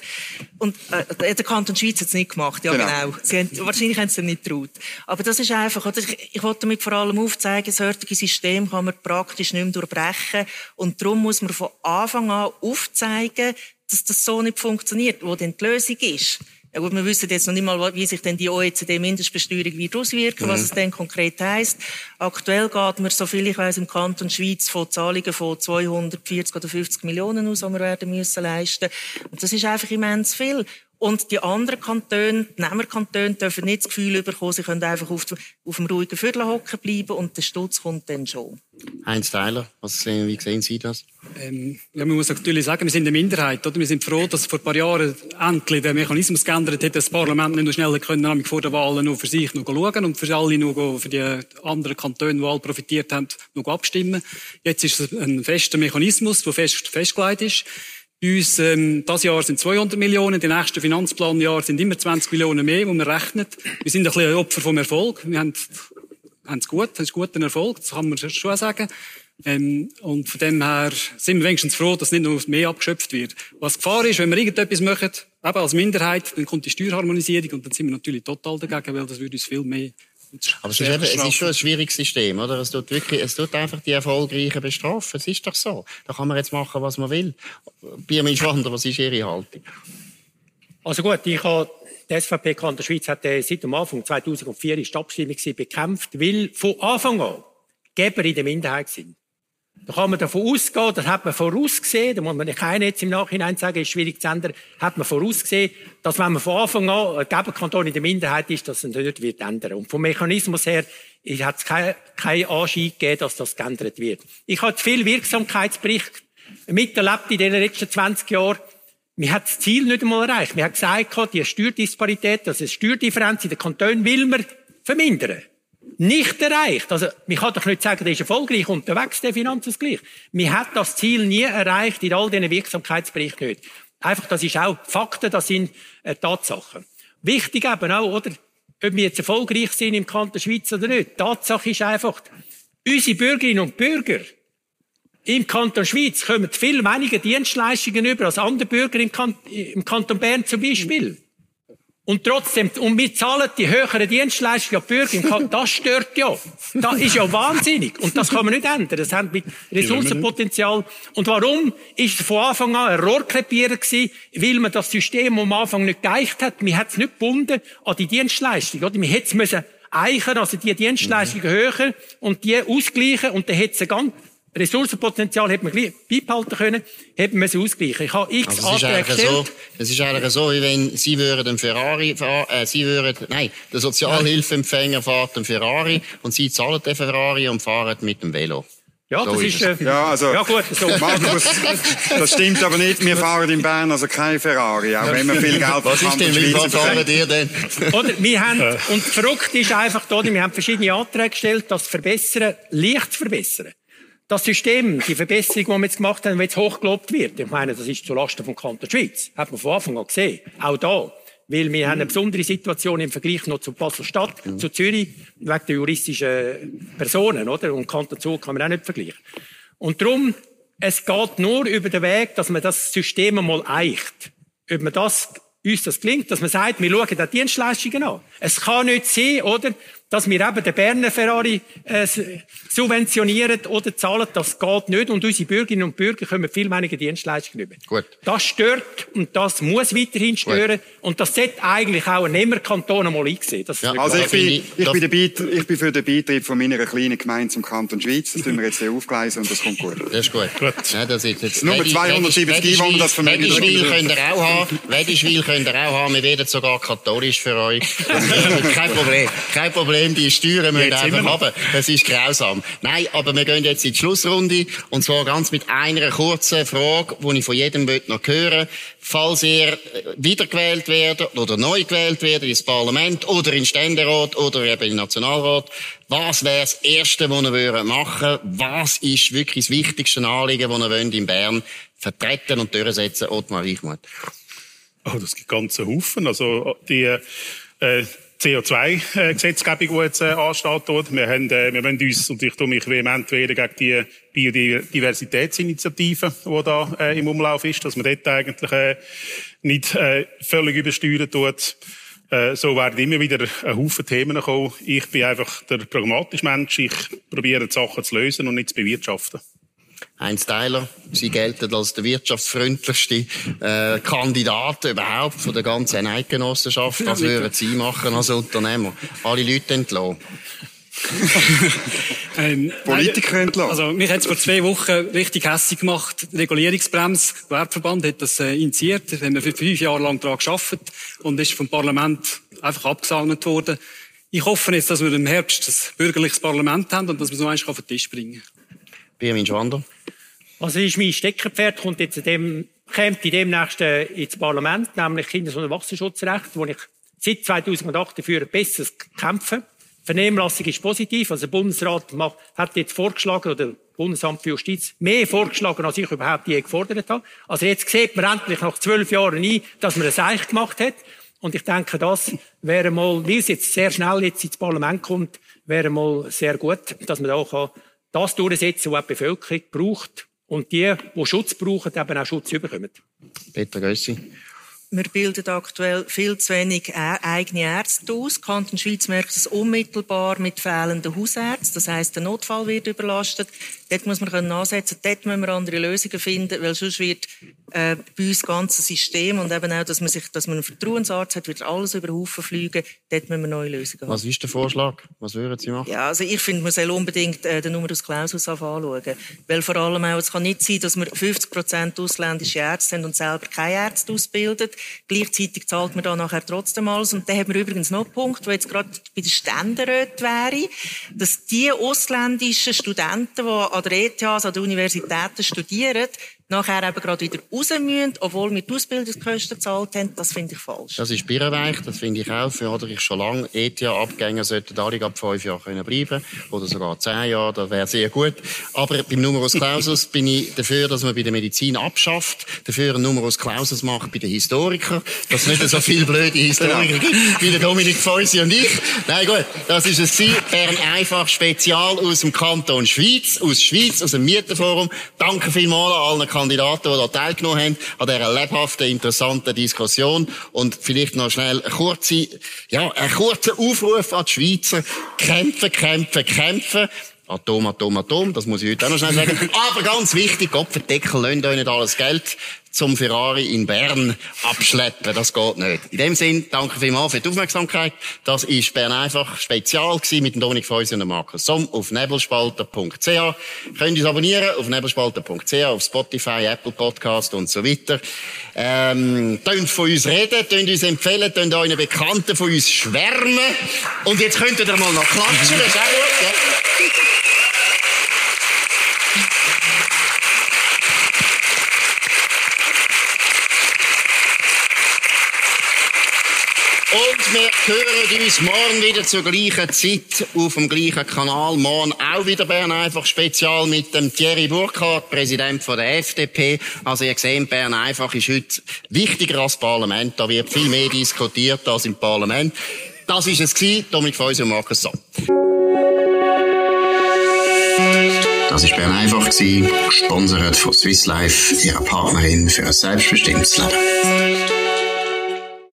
und, äh, der Kanton Schweiz hat es nicht gemacht. Ja, Genau. genau. Sie haben, wahrscheinlich haben sie es nicht getraut. Aber das ist einfach, oder? Ich, ich wollte damit vor allem aufzeigen, das heutige System kann man praktisch nicht mehr durchbrechen. Und darum muss man von Anfang an aufzeigen, dass das so nicht funktioniert, wo denn die Lösung ist. Ja gut, wir wissen jetzt noch nicht mal, wie sich denn die OECD-Mindestbesteuerung wird auswirken, was es denn konkret heisst. Aktuell geht man, soviel ich weiß, im Kanton Schweiz von Zahlungen von 240 oder 50 Millionen aus, die wir werden müssen leisten. Und das ist einfach immens viel. Und die anderen Kantone, die Nehmerkantone, dürfen nicht das Gefühl bekommen, sie können einfach auf, auf dem ruhigen Viertel hocken bleiben und der Stutz kommt dann schon. Heinz was sehen, wie sehen Sie das? Ähm, ja, man muss natürlich sagen, wir sind eine Minderheit, oder? Wir sind froh, dass vor ein paar Jahren endlich der Mechanismus geändert hat, dass das Parlament nicht nur schneller können, nämlich vor der Wahl nur für sich noch schauen und für alle nur für die anderen Kantone, die alle profitiert haben, noch abstimmen. Jetzt ist es ein fester Mechanismus, der fest, festgelegt ist. Uns, ähm, das Jahr sind 200 Millionen, die nächsten Finanzplanjahr sind immer 20 Millionen mehr, wo man rechnet. Wir sind ein bisschen ein Opfer vom Erfolg. Wir haben, haben es gut, das ist guter Erfolg, das kann man schon sagen. Ähm, und von dem her sind wir wenigstens froh, dass nicht noch mehr abgeschöpft wird. Was Gefahr ist, wenn wir irgendetwas machen, eben als Minderheit, dann kommt die Steuerharmonisierung und dann sind wir natürlich total dagegen, weil das würde uns viel mehr Aber es ist, eben, es ist schon ein schwieriges System, oder? Es tut wirklich, es tut einfach die Erfolgreichen bestrafen. Es ist doch so. Da kann man jetzt machen, was man will. Birmin Schwander, was ist Ihre Haltung? Also gut, ich habe, die SVP Kanton Schweiz hat äh, seit dem Anfang 2004 ist die Abstimmung bekämpft, weil von Anfang an Geber in der Minderheit sind. Da kann man davon ausgehen, das hat man vorausgesehen, da muss man keiner jetzt im Nachhinein sagen, ist schwierig zu ändern, hat man vorausgesehen, dass wenn man von Anfang an ein Geberkanton in der Minderheit ist, dass es nicht wird ändern. Und vom Mechanismus her hat es keinen kein Anschein gegeben, dass das geändert wird. Ich habe viel Wirksamkeitsbericht miterlebt in den letzten 20 Jahren. Wir haben das Ziel nicht einmal erreicht. Wir haben gesagt, die Steuerdisparität, also die Steuerdifferenz in den Kantonen will man vermindern. Nicht erreicht. Also, man kann doch nicht sagen, der ist erfolgreich unterwegs, der Finanzausgleich. Wir haben das Ziel nie erreicht, in all diesen Wirksamkeitsberichten nicht. Einfach, das ist auch Fakten, das sind äh, Tatsachen. Wichtig eben auch, oder? Ob wir jetzt erfolgreich sind im Kanton Schweiz oder nicht. Tatsache ist einfach, unsere Bürgerinnen und Bürger im Kanton Schweiz kommen viel weniger Dienstleistungen über als andere Bürger im, kan im Kanton Bern zum Beispiel. Und trotzdem, und wir zahlen die höheren Dienstleistungen an die Bürger im Kanton. Das stört ja. Das ist ja wahnsinnig. Und das kann man nicht ändern. Das hat mit Ressourcenpotenzial. Und warum ist es von Anfang an ein Rohrkrepierer gewesen? Weil man das System am Anfang nicht geeicht hat. Man hat es nicht gebunden an die Dienstleistung, oder? Man hätte es müssen eichen, also die Dienstleistungen mhm. höher und die ausgleichen und dann hätte es ganz Ressourcenpotenzial hätte man beibehalten können, hätte man es ausgleichen. Ich habe x also Anträge gestellt. So, es ist eigentlich so, wie wenn Sie würden einen Ferrari fahren, äh, Sie würden, nein, der Sozialhilfeempfänger fährt einen Ferrari und Sie zahlen den Ferrari und fahren mit dem Velo. Ja, so das ist, äh, ja, also, ja, gut, so. Markus, das stimmt aber nicht. Wir fahren in Bern also kein Ferrari, auch wenn wir viel Geld Was ist denn, wie fahren ihr denn? Oder, wir haben, und verrückt ist einfach, oder, wir haben verschiedene Anträge gestellt, das verbessern, leicht zu verbessern. Das System, die Verbesserung, die wir jetzt gemacht haben, die jetzt hochgelobt wird, ich meine, das ist zulasten vom Kanton Schweiz, hat man von Anfang an gesehen. Auch da. Weil wir haben eine besondere Situation im Vergleich noch zu Basel-Stadt, mhm. zu Zürich, wegen der juristischen Personen, oder? Und Kanton Zug kann man auch nicht vergleichen. Und darum, es geht nur über den Weg, dass man das System einmal eicht. Ob man das, uns das gelingt, dass man sagt, wir schauen die Dienstleistungen an. Es kann nicht sein, oder? Dass wir eben den Berner Ferrari äh, subventionieren oder zahlen, das geht nicht. Und unsere Bürgerinnen und Bürger kommen viel weniger Dienstleistungen über. Gut. Das stört und das muss weiterhin stören. Gut. Und das sollte eigentlich auch ein Nehmerkanton einmal einsehen. Ja, also ich bin, ich, bin der ich bin für den Beitritt von meiner kleinen Gemeinde zum Kanton Schweiz. Das tun wir jetzt hier aufgleisen und das kommt gut. Das ist gut. gut. Ja, das ist jetzt Nur 270 Einwohner, das vermögen Wedischwil könnt ihr auch haben. Wedischwil könnt ihr auch haben. Wir werden sogar katholisch für euch. Kein Problem. Kein Problem. Problem, die Steuern müssen einfach runter. Das ist grausam. Nein, aber wir gehen jetzt in die Schlussrunde. Und zwar ganz mit einer kurzen Frage, die ich von jedem noch hören Falls ihr wiedergewählt werdet oder neu gewählt werdet ins Parlament oder in Ständerat oder eben in Nationalrat, was wäre das Erste, was ihr machen würdet? Was ist wirklich das wichtigste Anliegen, das ihr in Bern vertreten und durchsetzen Ottmar Reichmuth? Oh, das gibt ganze Haufen. Also, die, äh, CO2-Gesetzgebung, die jetzt äh, ansteht. Wir, haben, äh, wir wollen uns, und ich tue mich vehement reden gegen die Biodiversitätsinitiative, die da äh, im Umlauf ist, dass man dort eigentlich äh, nicht äh, völlig übersteuern tut. Äh, so werden immer wieder ein Haufen Themen kommen. Ich bin einfach der pragmatische Mensch. Ich probiere die Sachen zu lösen und nicht zu bewirtschaften. Heinz Tyler. Sie gelten als der wirtschaftsfreundlichste äh, Kandidat überhaupt von der ganzen Eidgenossenschaft. Was würden Sie machen als Unternehmer? Alle Leute entlassen. ähm, Politiker entlassen. Also, mich hat es vor zwei Wochen richtig hässlich gemacht. Die Regulierungsbremse, der Gewerbeverband hat das äh, initiiert. Da haben wir für fünf Jahre lang daran gearbeitet und ist vom Parlament einfach abgesahnet worden. Ich hoffe jetzt, dass wir im Herbst ein bürgerliches Parlament haben und dass wir so eins auf den Tisch bringen. Benjamin Schwander. Also ist mein Steckerpferd, kommt jetzt in dem, kommt in demnächst ins Parlament, nämlich Kindes- und Erwachsenenschutzrecht, wo ich seit 2008 dafür ein besseres kämpfe. Vernehmlassung ist positiv, also der Bundesrat macht, hat jetzt vorgeschlagen, oder Bundesamt für Justiz, mehr vorgeschlagen, als ich überhaupt je gefordert habe. Also jetzt sieht man endlich nach zwölf Jahren ein, dass man es eigentlich gemacht hat. Und ich denke, das wäre mal, weil es jetzt sehr schnell jetzt ins Parlament kommt, wäre mal sehr gut, dass man da auch das durchsetzen, was die Bevölkerung braucht und die, die Schutz brauchen, eben auch Schutz bekommen. Peter Gössi. Wir bilden aktuell viel zu wenig eigene Ärzte aus. Kanton Schweiz merkt es unmittelbar mit fehlenden Hausärzten. Das heisst, der Notfall wird überlastet. Dort muss man ansetzen. Dort müssen wir andere Lösungen finden, weil sonst wird äh, bei uns das ganze System und eben auch, dass man sich, dass man einen Vertrauensarzt hat, wird alles über den Haufen fliegen. Dort müssen wir neue Lösungen haben. Was ist der Vorschlag? Was würden Sie machen? Ja, also ich finde, man soll unbedingt äh, den Numerus Clausus anschauen. Weil vor allem auch, es kann nicht sein, dass wir 50 Prozent ausländische Ärzte haben und selber keine Ärzte ausbilden. Gleichzeitig zahlt man da nachher trotzdem alles. Und da haben wir übrigens noch einen Punkt, der jetzt gerade bei den Ständeräten wäre, dass die ausländischen Studenten, die an der ETH, an den Universitäten studieren, nachher eben gerade wieder raus müssen, obwohl wir die Ausbildungskosten gezahlt haben, das finde ich falsch. Das ist birrenweich, das finde ich auch. Fördere ich schon lange. ETH-Abgänger sollten alle ab fünf Jahren können bleiben oder sogar zehn Jahre, das wäre sehr gut. Aber beim Numerus Clausus bin ich dafür, dass man bei der Medizin abschafft, dafür einen Numerus Clausus macht bei den Historikern, dass es nicht so viele blöde Historiker gibt, wie der Dominik Feusi und ich. Nein, gut, das ist es Bern einfach Spezial aus dem Kanton Schweiz, aus Schweiz, aus dem Mietenforum. Danke vielmals an allen Kantonen Kandidaten, die da teilgenommen haben, an dieser lebhaften, interessanten Diskussion. Und vielleicht noch schnell eine kurze, ja, ein kurzer Aufruf an die Schweizer. Kämpfen, kämpfen, kämpfen. Atom, Atom, Atom, das muss ich heute auch noch schnell sagen. Aber ganz wichtig, Kopfendeckel, lasst euch nicht alles Geld zum Ferrari in Bern abschleppen. Das geht nicht. In dem Sinn, danke vielmals für die Aufmerksamkeit. Das ist Bern einfach Spezial gewesen mit dem Dominik Feusi und Markus Somm auf nebelspalter.ch. Könnt uns abonnieren auf nebelspalter.ch, auf Spotify, Apple Podcast und so weiter. Ähm, tönt von uns reden, tönt uns empfehlen, tönt euren Bekannten von uns schwärmen. Und jetzt könnt ihr mal noch klatschen, das ist auch gut, gell? Und wir hören uns morgen wieder zur gleichen Zeit auf dem gleichen Kanal. Morgen auch wieder Bern einfach Spezial mit dem Thierry Burkhardt, Präsident von der FDP. Also ihr seht, Bern einfach ist heute wichtiger als Parlament. Da wird viel mehr diskutiert als im Parlament. Das ist es gewesen. Dominik Feusi und Markus Somm. Das war Bern einfach, gesponsert von Swiss Life, ihrer Partnerin für ein selbstbestimmtes Leben.